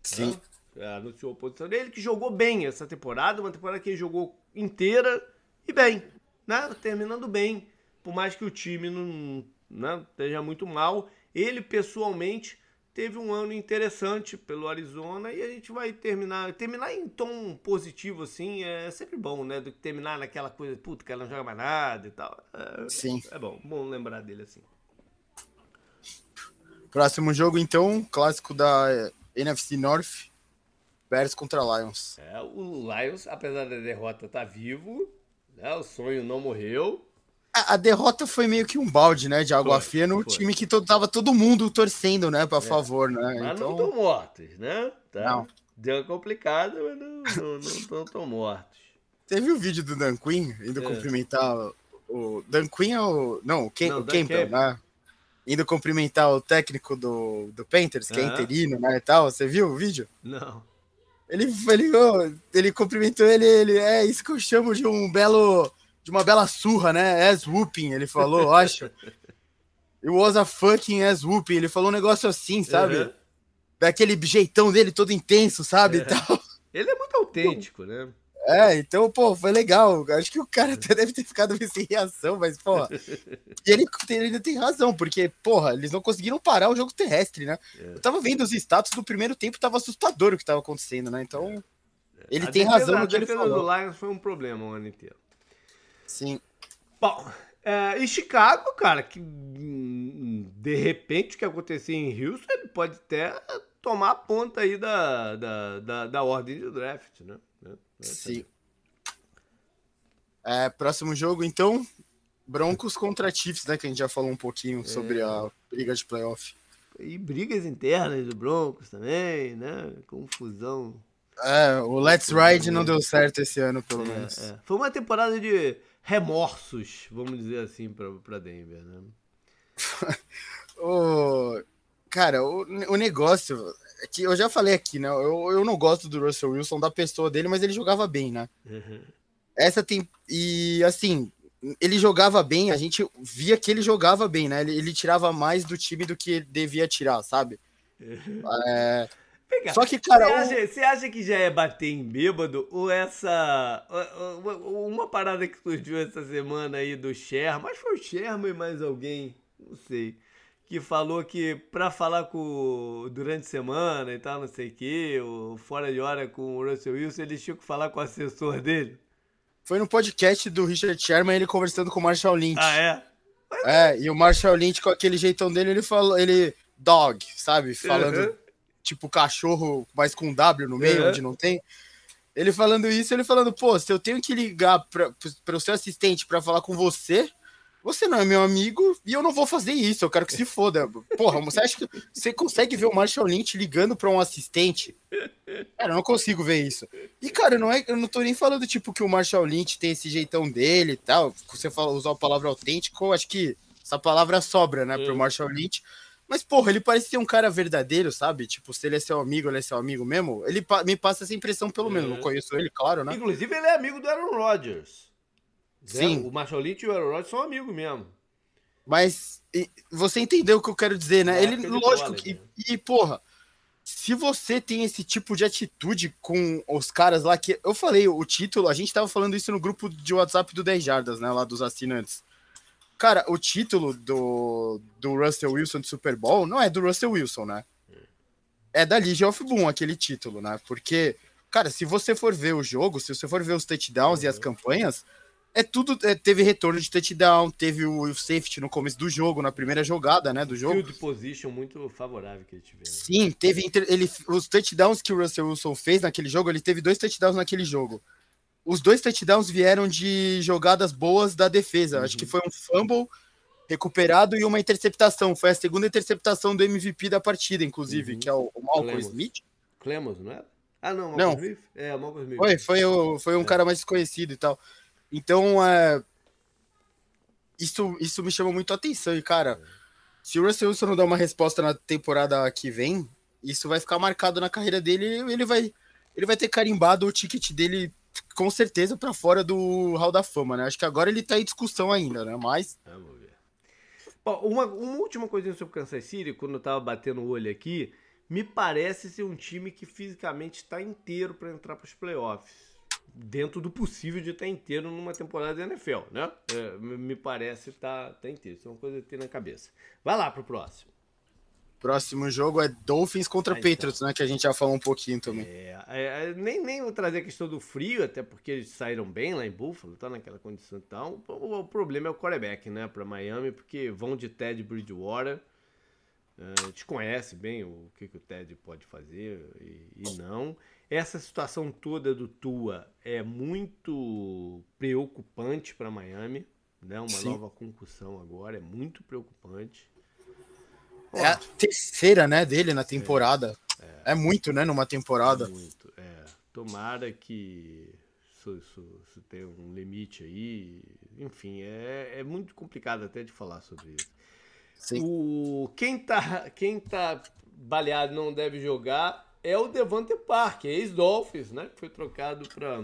Sim. né? Anunciou a posição dele, que jogou bem essa temporada, uma temporada que ele jogou inteira e bem, né? Terminando bem. Por mais que o time não né, esteja muito mal, ele pessoalmente teve um ano interessante pelo Arizona e a gente vai terminar. Terminar em tom positivo, assim, é sempre bom, né? Do que terminar naquela coisa, puta, que ela não joga mais nada e tal. É, Sim. é bom, bom lembrar dele assim. Próximo jogo, então, clássico da eh, NFC North. Bears contra Lions. É, o Lions, apesar da derrota, tá vivo, né? O sonho não morreu. A, a derrota foi meio que um balde, né, de água Foi, fria no foi. time que todo, tava todo mundo torcendo, né, pra favor, né? Mas então, não estão mortos, né? Tá? Não. Deu uma complicada, mas não estão tão mortos. Teve o vídeo do Dan Quinn indo É. cumprimentar o, Dan Quinn é o não, o, Ken, Não, o Campbell, Campbell. né? Indo cumprimentar o técnico do, do Panthers, que é interino, né, e tal. Você viu o vídeo? Não. Ele, ele, ele cumprimentou ele, ele, é isso que eu chamo de um belo, de uma bela surra, né? Ass whooping, ele falou, eu acho. It was a fucking ass whooping. Ele falou um negócio assim, sabe? Uhum. Daquele jeitão dele todo intenso, sabe? E É. tal. Ele é muito autêntico, né? É, então, pô, foi legal. Acho que o cara até deve ter ficado meio sem reação, mas, pô. E ele, ele ainda tem razão, porque, porra, eles não conseguiram parar o jogo terrestre, né? É. Eu tava vendo os status do primeiro tempo, tava assustador o que tava acontecendo, né? Então, ele A tem razão no que A ele defesa falou. do Lions foi um problema o ano inteiro. Sim. Bom, é, e Chicago, cara, que de repente o que acontecia em Houston, ele pode até tomar a ponta aí da, da, da, da ordem de draft, né? Sim. É, próximo jogo, então, Broncos contra Chiefs, né? Que a gente já falou um pouquinho sobre a briga de playoff. E brigas internas do Broncos também, né? Confusão. É, o Let's Ride não deu certo esse ano, pelo É, menos. é. Foi uma temporada de remorsos, vamos dizer assim, pra, pra Denver, né? O, cara, o, o negócio é que eu já falei aqui, né? Eu, eu não gosto do Russell Wilson, da pessoa dele, mas ele jogava bem, né? Uhum. Essa tem. E assim, ele jogava bem, a gente via que ele jogava bem, né? Ele, ele tirava mais do time do que ele devia tirar, sabe? É, Cá, Só que, cara, Você o- acha, você acha que já é bater em bêbado? Ou essa. Uma parada que surgiu essa semana aí do Sherman, mas foi o Sherman e mais alguém, não sei. Que falou que pra falar com durante a semana e tal, não sei o que, ou fora de hora com o Russell Wilson, eles tinham que falar com o assessor dele. foi no podcast do Richard Sherman ele conversando com o Marshall Lynch. Ah, é? É, e o Marshall Lynch, com aquele jeitão dele, ele falou, ele. Dog, sabe? Falando, Uhum. Tipo, cachorro, mas com W no meio, Uhum. onde não tem. Ele falando isso, ele falando, pô, se eu tenho que ligar pra o seu assistente pra falar com você, você não é meu amigo e eu não vou fazer isso, eu quero que se foda. Porra, você acha que você consegue ver o Marshall Lynch ligando pra um assistente? Cara, eu não consigo ver isso. E, cara, não é, eu não tô nem falando, tipo, que o Marshall Lynch tem esse jeitão dele e tal. Você fala, usar a palavra autêntico, eu acho que essa palavra sobra, né, pro Hum. Marshall Lynch. Mas, porra, ele parece ser um cara verdadeiro, sabe? Tipo, se ele é seu amigo, ele é seu amigo mesmo. Ele pa- me passa essa impressão, pelo menos. Uhum. Não conheço ele, claro, né? Inclusive, ele é amigo do Aaron Rodgers. Sim. Né? O Marshall Lynch e o Aaron Rodgers são amigos mesmo. Mas e, você entendeu o que eu quero dizer, né? É, ele, lógico que. né? E, porra, se você tem esse tipo de atitude com os caras lá que. Eu falei, o título, a gente tava falando isso no grupo de WhatsApp do 10 Jardas, né? Lá dos assinantes. Cara, o título do, do Russell Wilson de Super Bowl não é do Russell Wilson, né? É da Legion of Boom, aquele título, né? Porque, cara, se você for ver o jogo, se você for ver os touchdowns e as campanhas, é tudo. é, teve retorno de touchdown, teve o safety no começo do jogo, na primeira jogada, né? Do jogo. Field position muito favorável que ele tiver. Sim, teve ele, os touchdowns que o Russell Wilson fez naquele jogo, ele teve dois touchdowns naquele jogo. Os dois touchdowns vieram de jogadas boas da defesa. Acho que foi um fumble recuperado e uma interceptação. Foi a segunda interceptação do MVP da partida, inclusive, uhum. que é o, o Malcolm Clemos. Smith. Clemos, não é? Ah, não, Malcolm não. Smith? É, Malcolm Smith. Foi, foi, o, foi um é. cara mais desconhecido e tal. Então, é, isso, isso me chama muito a atenção. E, cara, se o Russell Wilson não der uma resposta na temporada que vem, isso vai ficar marcado na carreira dele ele vai, ele vai ter carimbado o ticket dele com certeza para fora do Hall da Fama, né? Acho que agora ele tá em discussão ainda, né? Mas. Vamos ver. Bom, uma, uma última coisinha sobre o Kansas City, quando eu tava batendo o olho aqui, me parece ser um time que fisicamente está inteiro para entrar para os playoffs dentro do possível de estar inteiro numa temporada da NFL, né? É, me parece estar tá, tá inteiro. Isso é uma coisa que tem na cabeça. Vai lá pro próximo. Próximo jogo é Dolphins contra Aí Patriots, tá. né? Que a gente já falou um pouquinho também. É, é, é, nem, nem vou trazer a questão do frio, até porque eles saíram bem lá em Buffalo, tá naquela condição e tal. O, o problema é o quarterback, né? Para Miami, porque vão de Ted Bridgewater. Uh, a gente conhece bem o que, que o Ted pode fazer e, e não. Essa situação toda do Tua é muito preocupante para Miami, né? Uma Sim. nova concussão agora é muito preocupante. É a terceira, né, dele na temporada. É, é. é muito, né, numa temporada. É muito, é. Tomara que isso, isso, isso tenha um limite aí. Enfim, é, é muito complicado até de falar sobre isso. Sim. O, quem, tá, quem tá baleado não deve jogar é o Devante Park, ex-Dolphins, né? Que foi trocado para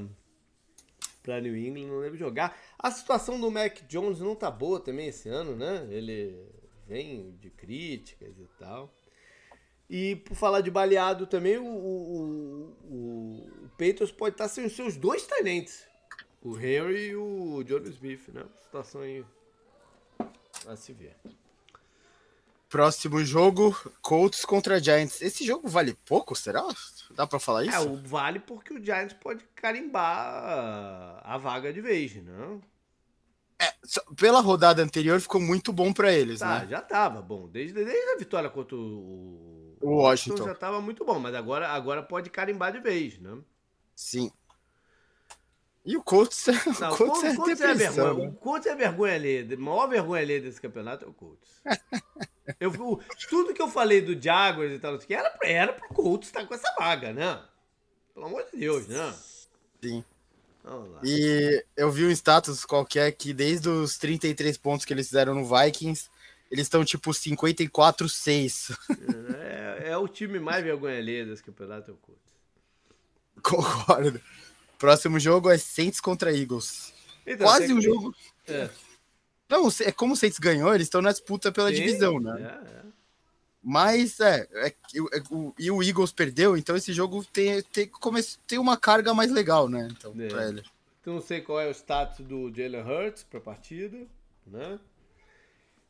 para New England, não deve jogar. A situação do Mac Jones não tá boa também esse ano, né? Ele vem de críticas e tal. E por falar de baleado também, o, o, o, o Patriots pode estar sem os seus dois talentos. O Harry e o Jonas Smith, né? Situação aí a se ver. Próximo jogo, Colts contra Giants. Esse jogo vale pouco, será? Dá para falar isso? É, vale porque o Giants pode carimbar a vaga de vez, né? É, pela rodada anterior ficou muito bom para eles, tá, né? já tava bom. Desde, desde a vitória contra o, o Washington. já tava muito bom, mas agora, agora pode carimbar de vez, né? Sim. E o Colts, Não, o Colts, é, Colts é, vergonha. Né? O Colts é vergonha ali. A maior vergonha ali desse campeonato é o Colts. eu, tudo que eu falei do Jaguars e tal, era, era pro Colts estar com essa vaga, né? Pelo amor de Deus, né? Sim. E eu vi um status qualquer que desde os 33 pontos que eles fizeram no Vikings, eles estão tipo 54-6. É, é o time mais vergonha ali desse campeonato, é o Colts. Concordo. Próximo jogo é Saints contra Eagles. Então, Quase um jogo. É. Não, é como o Saints ganhou, eles estão na disputa pela Sim, divisão, né? É, é. Mas é, é, é, o, e o Eagles perdeu, então esse jogo tem, tem, tem uma carga mais legal, né? Então, é. pra ele. Então não sei qual é o status do Jalen Hurts pra partida, né?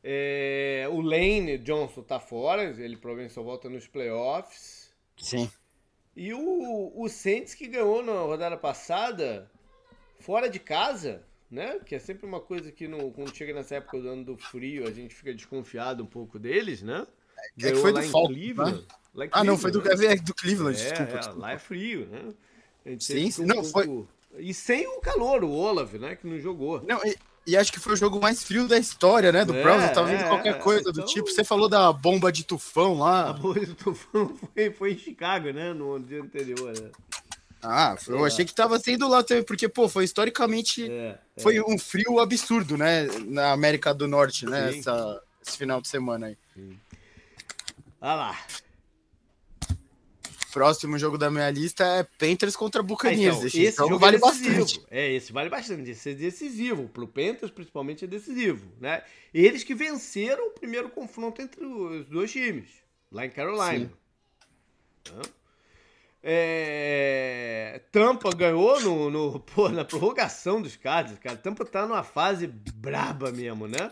É, o Lane Johnson tá fora, ele provavelmente só volta nos playoffs. Sim. E o, o Saints que ganhou na rodada passada, fora de casa, né? Que é sempre uma coisa que no, quando chega nessa época do ano do frio, a gente fica desconfiado um pouco deles, né? É que foi do Falcons, Cleveland, né? ah, não, foi do, né? é do Cleveland, é, desculpa, é, desculpa. Lá é frio, né? Sim, sim, um não, pouco... foi... E sem o calor, o Olaf, né? Que não jogou. Não, e, e acho que foi o jogo mais frio da história, né? Do é, Browns. Tava vendo é, qualquer coisa então... do tipo. Você falou da bomba de tufão lá. A bomba de tufão foi, foi em Chicago, né? No dia anterior, né? Ah, eu achei que tava sendo lá também, porque, pô, foi historicamente. É, é. Foi um frio absurdo, né? Na América do Norte, né? Essa, esse final de semana aí. Sim. Olha lá. Próximo jogo da minha lista é Panthers contra Buccaneers. Ah, então, esse, jogo vale é bastante. É, esse vale bastante. Esse é decisivo. Pro Panthers, principalmente, é decisivo. Né? Eles que venceram o primeiro confronto entre os dois times, lá em Carolina. É... Tampa ganhou no, no, pô, na prorrogação dos Cardinals, cara. Tampa tá numa fase braba mesmo, né?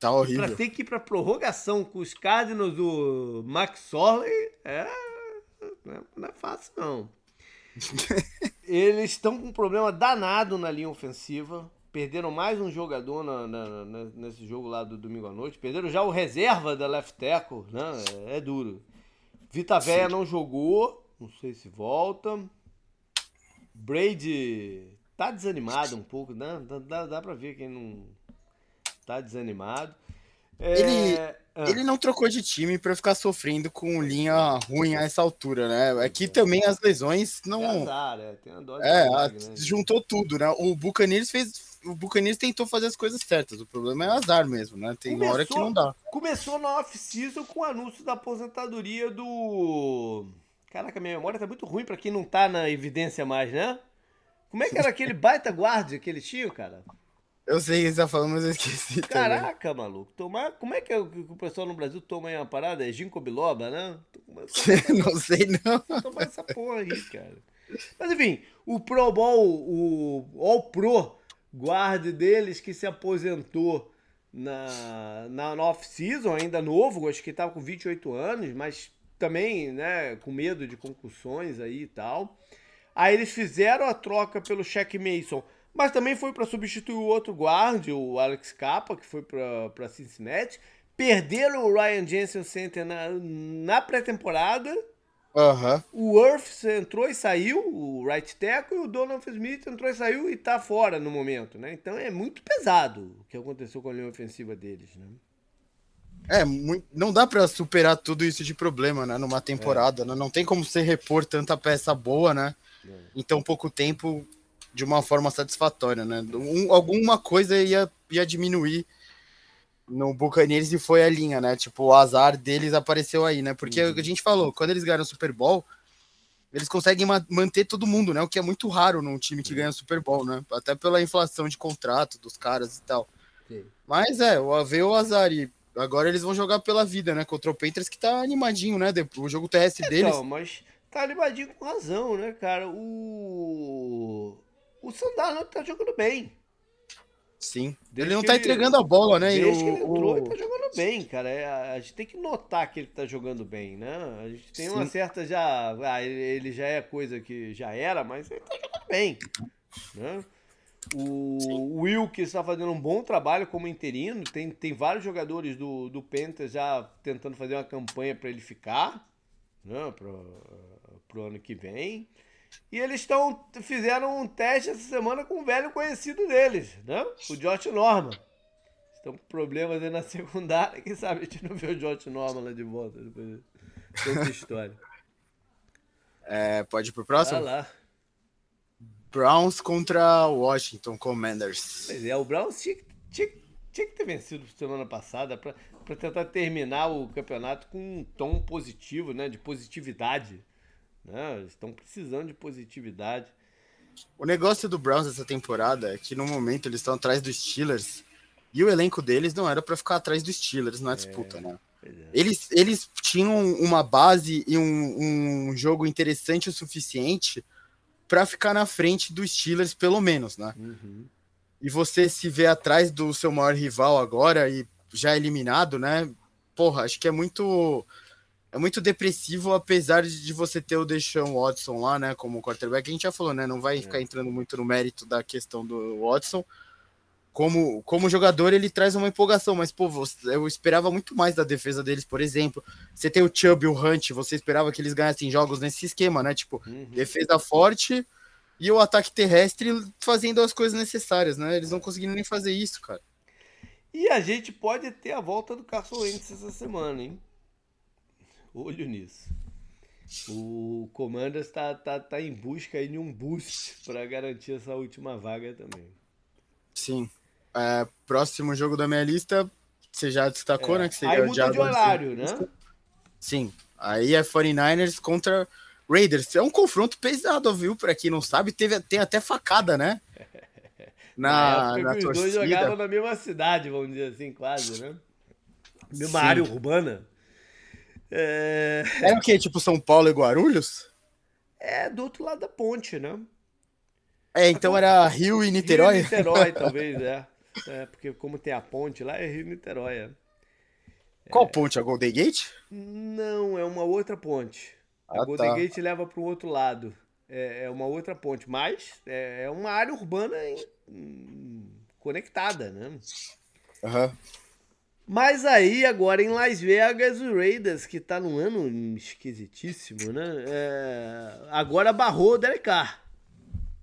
Tá horrível. Pra ter que ir pra prorrogação com os Cardinals do Max Orley, é não é fácil, não. Eles estão com um problema danado na linha ofensiva. Perderam mais um jogador na, na, na, nesse jogo lá do domingo à noite. Perderam já o reserva da left tackle, né? É, é duro. Vita Véia não jogou. Não sei se volta. Brady tá desanimado um pouco, né? Dá, dá, dá pra ver que ele não tá desanimado. É... Ele, ah. ele não trocou de time para ficar sofrendo com linha ruim a essa altura, né? Aqui é também as lesões não. É, azar, é. Tem é a... né? juntou tudo, né? O Buccaneers fez. O Buccaneers tentou fazer as coisas certas. O problema é azar mesmo, né? Tem começou, hora que não dá. Começou na off-season com o anúncio da aposentadoria do. Caraca, minha memória tá muito ruim para quem não tá na evidência mais, né? Como é que era aquele baita guarda que eles tinham, cara? Eu sei que você tá falando, mas eu esqueci. Caraca, também. maluco. Tomar... Como é que, é o pessoal no Brasil toma aí uma parada? É ginkgo biloba, né? não sei, não. Tomar essa porra aí, cara. Mas enfim, o Pro Bowl, o All Pro guarde deles que se aposentou na, na off-season, ainda novo, acho que estava com 28 anos, mas também, né, com medo de concussões aí e tal. Aí eles fizeram a troca pelo Shaq Mason, mas também foi para substituir o outro guarda, o Alex Capa, que foi para Cincinnati. Perderam o Ryan Jensen Center na, na pré-temporada. Uhum. O Earth entrou e saiu, o right tackle, e o Donovan Smith entrou e saiu e tá fora no momento, né? Então é muito pesado o que aconteceu com a linha ofensiva deles, né? É, muito, não dá para superar tudo isso de problema, né? Numa temporada, é. né? Não tem como você repor tanta peça boa, né? É. Em tão pouco tempo de uma forma satisfatória, né? Um, alguma coisa ia, ia diminuir no Buccaneers e foi a linha, né? Tipo, o azar deles apareceu aí, né? Porque uhum. a gente falou, quando eles ganham o Super Bowl, eles conseguem ma manter todo mundo, né? O que é muito raro num time que uhum. ganha o Super Bowl, né? Até pela inflação de contrato dos caras e tal. Sim. Mas é, o veio o azar e agora eles vão jogar pela vida, né? Contra o Panthers que tá animadinho, né? O jogo terrestre então, deles. mas tá animadinho com razão, né, cara? O o Sandalo tá jogando bem. Sim. Desde ele não tá ele, entregando a bola, né? Desde o, que ele entrou, o... ele tá jogando bem, cara. É, a gente tem que notar que ele tá jogando bem, né? A gente tem Sim. uma certa já. Ah, ele já é coisa que já era, mas ele tá jogando bem. Né? O Will, que está fazendo um bom trabalho como interino, tem, tem vários jogadores do, do Panthers já tentando fazer uma campanha para ele ficar né? pro, pro ano que vem. E eles estão fizeram um teste essa semana com um velho conhecido deles, né? O Josh Norman. Estão com problemas aí na secundária. Quem sabe a gente não vê o Josh Norman lá de volta depois dessa história. É, pode ir pro próximo? Vai lá. Browns contra Washington Commanders. Pois é, o Browns tinha, tinha, tinha que ter vencido semana passada para tentar terminar o campeonato com um tom positivo, né? De positividade. Né? Estão precisando de positividade. O negócio do Browns essa temporada é que no momento eles estão atrás dos Steelers e o elenco deles não era para ficar atrás dos Steelers na é, disputa, é, né? É. Eles, eles tinham uma base e um, um jogo interessante o suficiente para ficar na frente dos Steelers, pelo menos, né? Uhum. E você se vê atrás do seu maior rival agora e já eliminado, né? Porra, acho que é muito é muito depressivo, apesar de você ter o Deshaun Watson lá, né, como quarterback. A gente já falou, né, não vai é. ficar entrando muito no mérito da questão do Watson. Como, como jogador, ele traz uma empolgação, mas, pô, eu esperava muito mais da defesa deles, por exemplo. Você tem o Chubb e o Hunt, você esperava que eles ganhassem jogos nesse esquema, né? Tipo, uhum. defesa forte e o ataque terrestre fazendo as coisas necessárias, né? Eles não conseguiram nem fazer isso, cara. E a gente pode ter a volta do Carson Wentz essa semana, hein? Olho nisso. O Commanders está tá, tá em busca de um boost para garantir essa última vaga também. Sim. É, próximo jogo da minha lista, você já destacou, é. né? Que seria Aí muda de horário, né? Sim. Aí é 49ers contra Raiders. É um confronto pesado, viu? Para quem não sabe, teve, tem até facada, né? Na, na, na os dois jogavam na mesma cidade, vamos dizer assim, quase, né? Mesma Sim. área urbana. É... é o que? Tipo São Paulo e Guarulhos? É, do outro lado da ponte, né? É, então era Rio e Niterói? Rio e Niterói, talvez, é. é. Porque como tem a ponte lá, é Rio e Niterói. É. Qual ponte? A Golden Gate? Não, é uma outra ponte. Ah, a Golden tá. Gate leva para o outro lado. É, é, uma outra ponte, mas é, é uma área urbana conectada, né? Aham. Uhum. Mas aí, agora em Las Vegas, o Raiders, que tá num ano esquisitíssimo, né? É... Agora barrou o Derek Carr.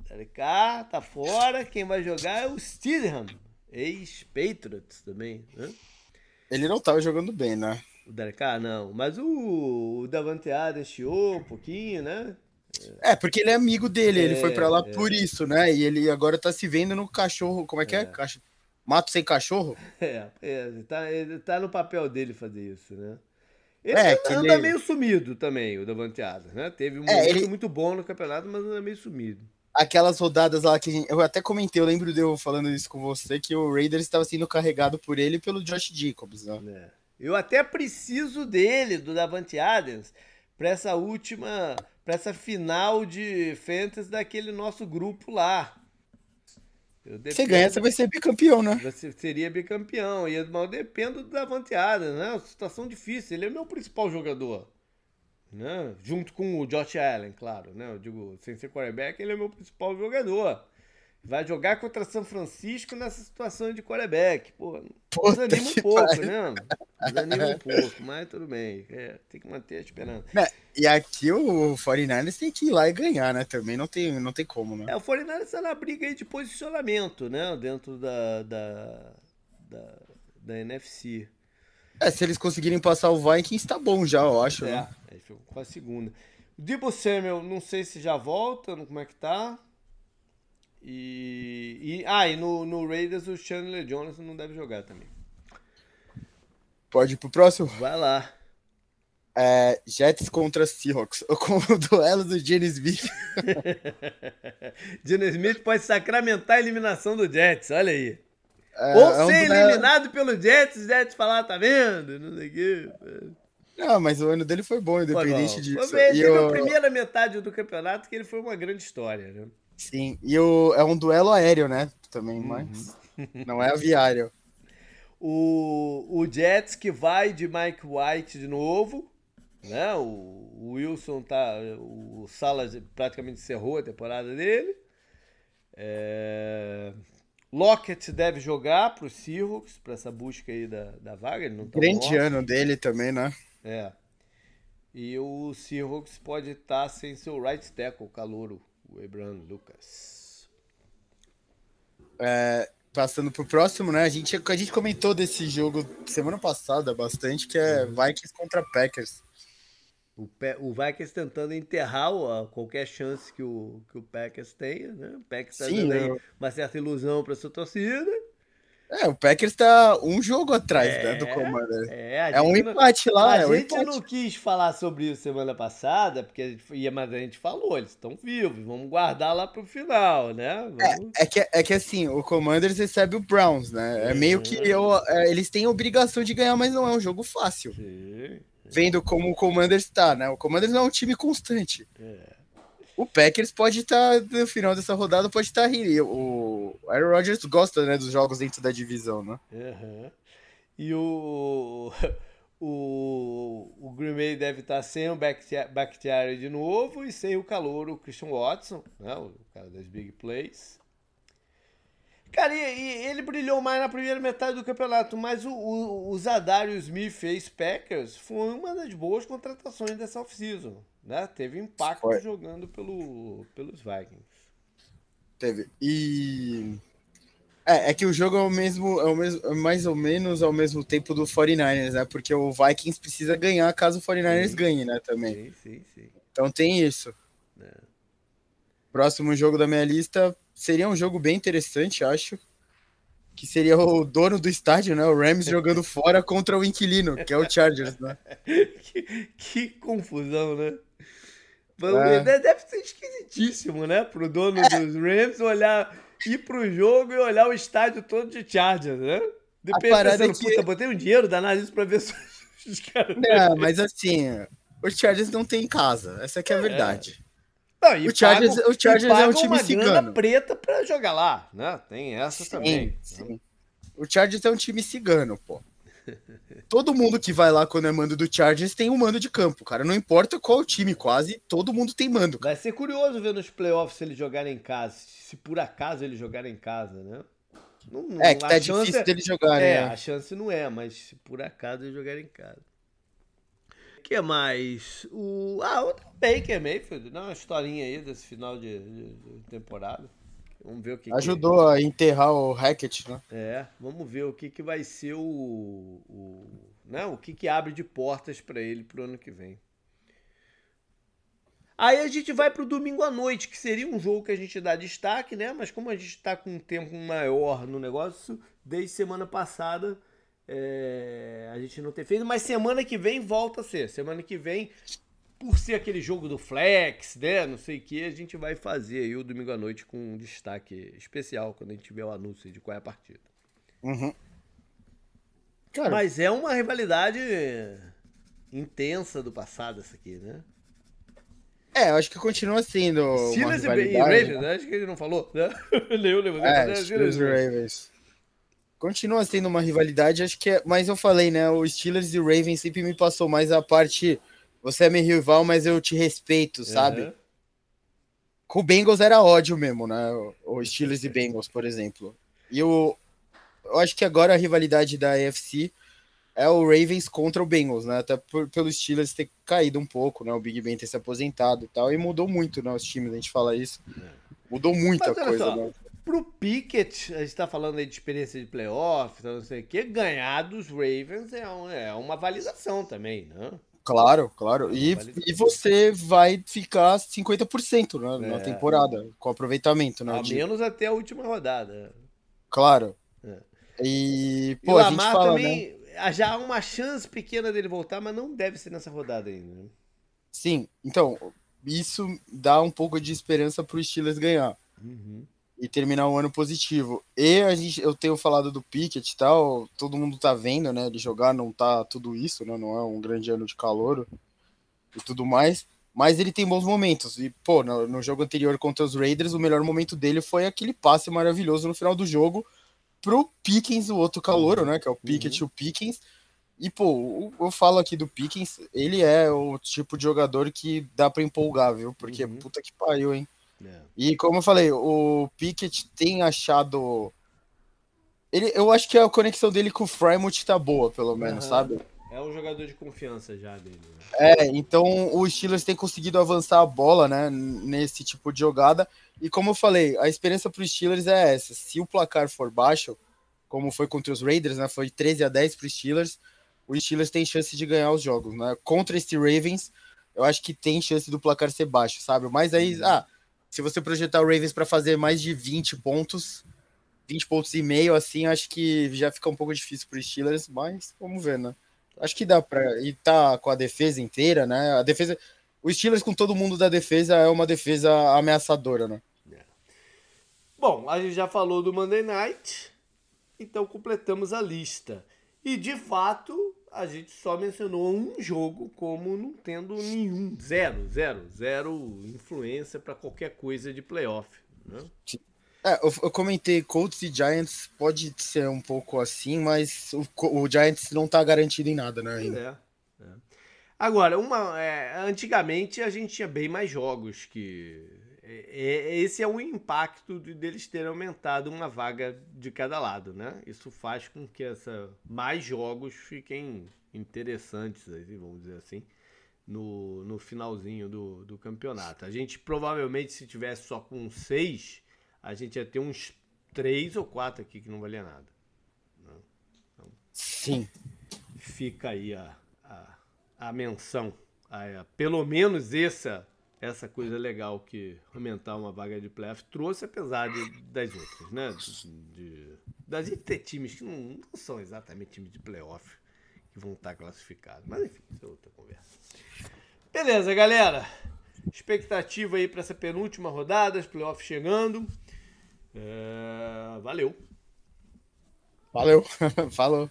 Derek Carr tá fora, quem vai jogar é o Steedham, ex-Patriots também, né? Ele não tava jogando bem, né? O Derek Carr, não. Mas o, o Davante Adams chiou um pouquinho, né? É, porque ele é amigo dele, é, ele foi para lá é. por isso, né? E ele agora tá se vendo no cachorro, como é que é? é? Mato sem cachorro? É, é tá, ele tá no papel dele fazer isso, né? Ele é, anda ele... meio sumido também, o Davante Adams, né? Teve um é, momento ele... muito bom no campeonato, mas anda meio sumido. Aquelas rodadas lá que gente... eu até comentei, eu lembro de eu falando isso com você, que o Raiders estava sendo carregado por ele e pelo Josh Jacobs, né? É. Eu até preciso dele, do Davante Adams, para essa última, para essa final de Fantasy daquele nosso grupo lá. Você ganha, você vai ser bicampeão, né? Você seria bicampeão. E eu dependo da vanteada, né? Situação difícil. Ele é o meu principal jogador. Né? Junto com o Josh Allen, claro. Né? Eu digo, sem ser quarterback, ele é o meu principal jogador. Vai jogar contra São Francisco nessa situação de quarterback. Pô, desanima um pouco, pai. né? Desanima um pouco, mas tudo bem. É, tem que manter a esperança. É, e aqui o 49ers tem que ir lá e ganhar, né? Também não tem, não tem como, né? É, o 49ers tá na briga aí de posicionamento, né? Dentro da, da, da, da NFC. É, se eles conseguirem passar o Vikings, tá bom já, eu acho. É, né? é ficou com a segunda. O Debo Samuel, não sei se já volta, como é que tá. E, e, ah, e no, no Raiders o Chandler Jones não deve jogar também. Pode ir pro próximo? Vai lá. É, Jets contra Seahawks, o duelo do Gene Smith. Gene Smith pode sacramentar a eliminação do Jets, olha aí. É, Ou é ser um eliminado pelo Jets, o Jets falar, tá vendo? Não sei o quê. Não, mas o ano dele foi bom, independente foi bom. disso. Foi bem, eu... a primeira metade do campeonato que ele foi uma grande história, né? Sim, e o, é um duelo aéreo, né? Também, uhum. mas não é aviário. O, o Jets que vai de Mike White de novo, né? O, o Wilson tá. O Salas praticamente encerrou a temporada dele. É... Lockett deve jogar para o Seahawks, para essa busca aí da, da vaga. Ele não tá Grande morto. ano dele também, né? É. E o Seahawks pode estar tá sem seu right tackle, o calouro, o Abraham Lucas. É, passando pro próximo, né? A gente, a gente comentou desse jogo semana passada bastante, que é uhum. Vikings contra Packers. O, o Vikings tentando enterrar o, qualquer chance que o, que o Packers tenha, né? O Packers está dando eu... uma certa ilusão para sua torcida. É, o Packers tá um jogo atrás é, né, do Commander. É, é um empate lá. A é um gente empate. não quis falar sobre isso semana passada, porque a gente, mas a gente falou, eles estão vivos, vamos guardar lá pro final, né? É, vamos... É, é, que, é que assim, o Commanders recebe o Browns, né? É meio que eu, é, eles têm obrigação de ganhar, mas não é um jogo fácil. Sim. Vendo como o Commanders está, né? O Commanders não é um time constante. É. O Packers pode estar, tá, no final dessa rodada, pode estar tá. O Aaron Rodgers gosta, né, dos jogos dentro da divisão, né? Uhum. E o, o, o Green Bay deve estar tá sem o Bakhtiari de novo e sem o calor, o Christian Watson, né, o cara das big plays. Cara, e, e, ele brilhou mais na primeira metade do campeonato, mas o, o, o Zadario Smith fez Packers foi uma das boas contratações dessa off-season né? Teve impacto Foi. jogando pelo, pelos Vikings. Teve. E. É, é que o jogo é o mesmo, é o mesmo, é mais ou menos ao mesmo tempo do 49ers, né? Porque o Vikings precisa ganhar caso o 49ers sim. ganhe, né? Também. Sim, sim, sim. Então tem isso. É. Próximo jogo da minha lista seria um jogo bem interessante, acho. Que seria o dono do estádio, né? O Rams jogando fora contra o inquilino, que é o Chargers, né? que, que confusão, né? É. Deve ser esquisitíssimo, né? Pro dono é. dos Rams olhar, ir pro jogo e olhar o estádio todo de Chargers, né? Depois a pensando, é que... puta, botei um dinheiro danado isso pra ver se os caras. Não, mas assim, os Chargers não tem em casa. Essa que é a é. verdade. Não, o Chargers, pagam, o Chargers é um time uma cigano. preta pra jogar lá, né? Tem essa sim, também. Sim. O Chargers é um time cigano, pô. Todo mundo que vai lá quando é mando do Chargers tem um mando de campo, cara. Não importa qual time, quase todo mundo tem mando. Vai ser curioso ver nos playoffs se eles jogarem em casa. Se por acaso eles jogarem em casa, né? Não, é, que tá difícil deles jogarem. É, né? a chance não é, mas se por acaso eles jogarem em casa. Que mais? O, ah, o Baker Mayfield, dá uma historinha aí desse final de, de, de temporada. Vamos ver o que Ajudou que... a enterrar o Hackett, né? É, vamos ver o que, que vai ser o, o né? O que, que abre de portas para ele pro ano que vem. Aí a gente vai pro domingo à noite, que seria um jogo que a gente dá destaque, né? Mas como a gente está com um tempo maior no negócio, desde semana passada é, a gente não tem feito, mas semana que vem volta a ser. Semana que vem, por ser aquele jogo do Flex, né? Não sei o que, a gente vai fazer aí o domingo à noite com um destaque especial quando a gente tiver o anúncio de qual é a partida. Uhum. Cara, mas é uma rivalidade intensa do passado, essa aqui, né? É, eu acho que continua sendo. Steelers e Ravens, né? Acho que ele não falou, né? Nenhum levou. É, Steelers e Ravens. Continua sendo uma rivalidade, acho que é. Mas eu falei, né? O Steelers e o Ravens sempre me passou mais a parte. Você é meu rival, mas eu te respeito, sabe? Uhum. Com o Bengals era ódio mesmo, né? O Steelers e Bengals, por exemplo. E o. Eu acho que agora a rivalidade da AFC é o Ravens contra o Bengals, né? Até por, pelo Steelers ter caído um pouco, né? O Big Ben ter se aposentado e tal. E mudou muito, né? Os times, a gente fala isso. Mudou muita coisa, só, né? Pro Pickett, a gente tá falando aí de experiência de playoffs, não sei o quê, ganhar dos Ravens é, um, é uma validação também, né? Claro, claro. E, e você vai ficar 50% né, é. na temporada, com aproveitamento, né? Ao de... menos até a última rodada. Claro. É. E, pô, e o a gente fala, também, né? já há uma chance pequena dele voltar, mas não deve ser nessa rodada ainda. Né? Sim, então, isso dá um pouco de esperança pro Steelers ganhar. Uhum. E terminar o ano positivo. E a gente, eu tenho falado do Pickett e tal, todo mundo tá vendo, né? Ele jogar não tá tudo isso, né? Não é um grande ano de calor e tudo mais. Mas ele tem bons momentos. E, pô, no, no jogo anterior contra os Raiders, o melhor momento dele foi aquele passe maravilhoso no final do jogo pro Pickens, o outro calouro, né? Que é o Pickett uhum. e o Pickens. E, pô, eu falo aqui do Pickens, ele é o tipo de jogador que dá pra empolgar, viu? Porque uhum. puta que pariu, hein? É. E como eu falei, o Pickett tem achado. Ele, eu acho que a conexão dele com o Frymouth tá boa, pelo menos, uhum. sabe? É um jogador de confiança já dele. Né? É, então o Steelers tem conseguido avançar a bola, né, nesse tipo de jogada. E como eu falei, a experiência para os Steelers é essa. Se o placar for baixo, como foi contra os Raiders, né, foi 13 a 10 para os Steelers, o Steelers tem chance de ganhar os jogos, né? Contra este Ravens, eu acho que tem chance do placar ser baixo, sabe? Mas aí, uhum. ah, se você projetar o Ravens para fazer mais de 20 pontos, 20 pontos e meio, assim, acho que já fica um pouco difícil para os Steelers, mas vamos ver, né? Acho que dá para e tá com a defesa inteira, né? A defesa, o Steelers com todo mundo da defesa é uma defesa ameaçadora, né? É. Bom, a gente já falou do Monday Night, então completamos a lista. E de fato, a gente só mencionou um jogo como não tendo nenhum, zero, zero, zero influência para qualquer coisa de playoff. Né? É, eu, eu, comentei Colts e Giants pode ser um pouco assim, mas o, o Giants não tá garantido em nada, né? Ainda. É, é. Agora, uma, é, antigamente a gente tinha bem mais jogos que. É, é, esse é o impacto de, deles terem aumentado uma vaga de cada lado, né? Isso faz com que essa, mais jogos fiquem interessantes, vamos dizer assim, no, no finalzinho do, do campeonato. A gente provavelmente, se tivesse só com seis a gente ia ter uns três ou quatro aqui que não valia nada. Né? Então, Sim. Fica aí a, a, a menção. A, a, pelo menos essa essa coisa legal que aumentar uma vaga de playoff trouxe, apesar de, das outras, né? De, das de ter times que não, não, são exatamente times de playoff que vão estar classificados. Mas enfim, isso é outra conversa. Beleza, galera. Expectativa aí para essa penúltima rodada, os playoffs chegando. É, valeu. Valeu. Falou.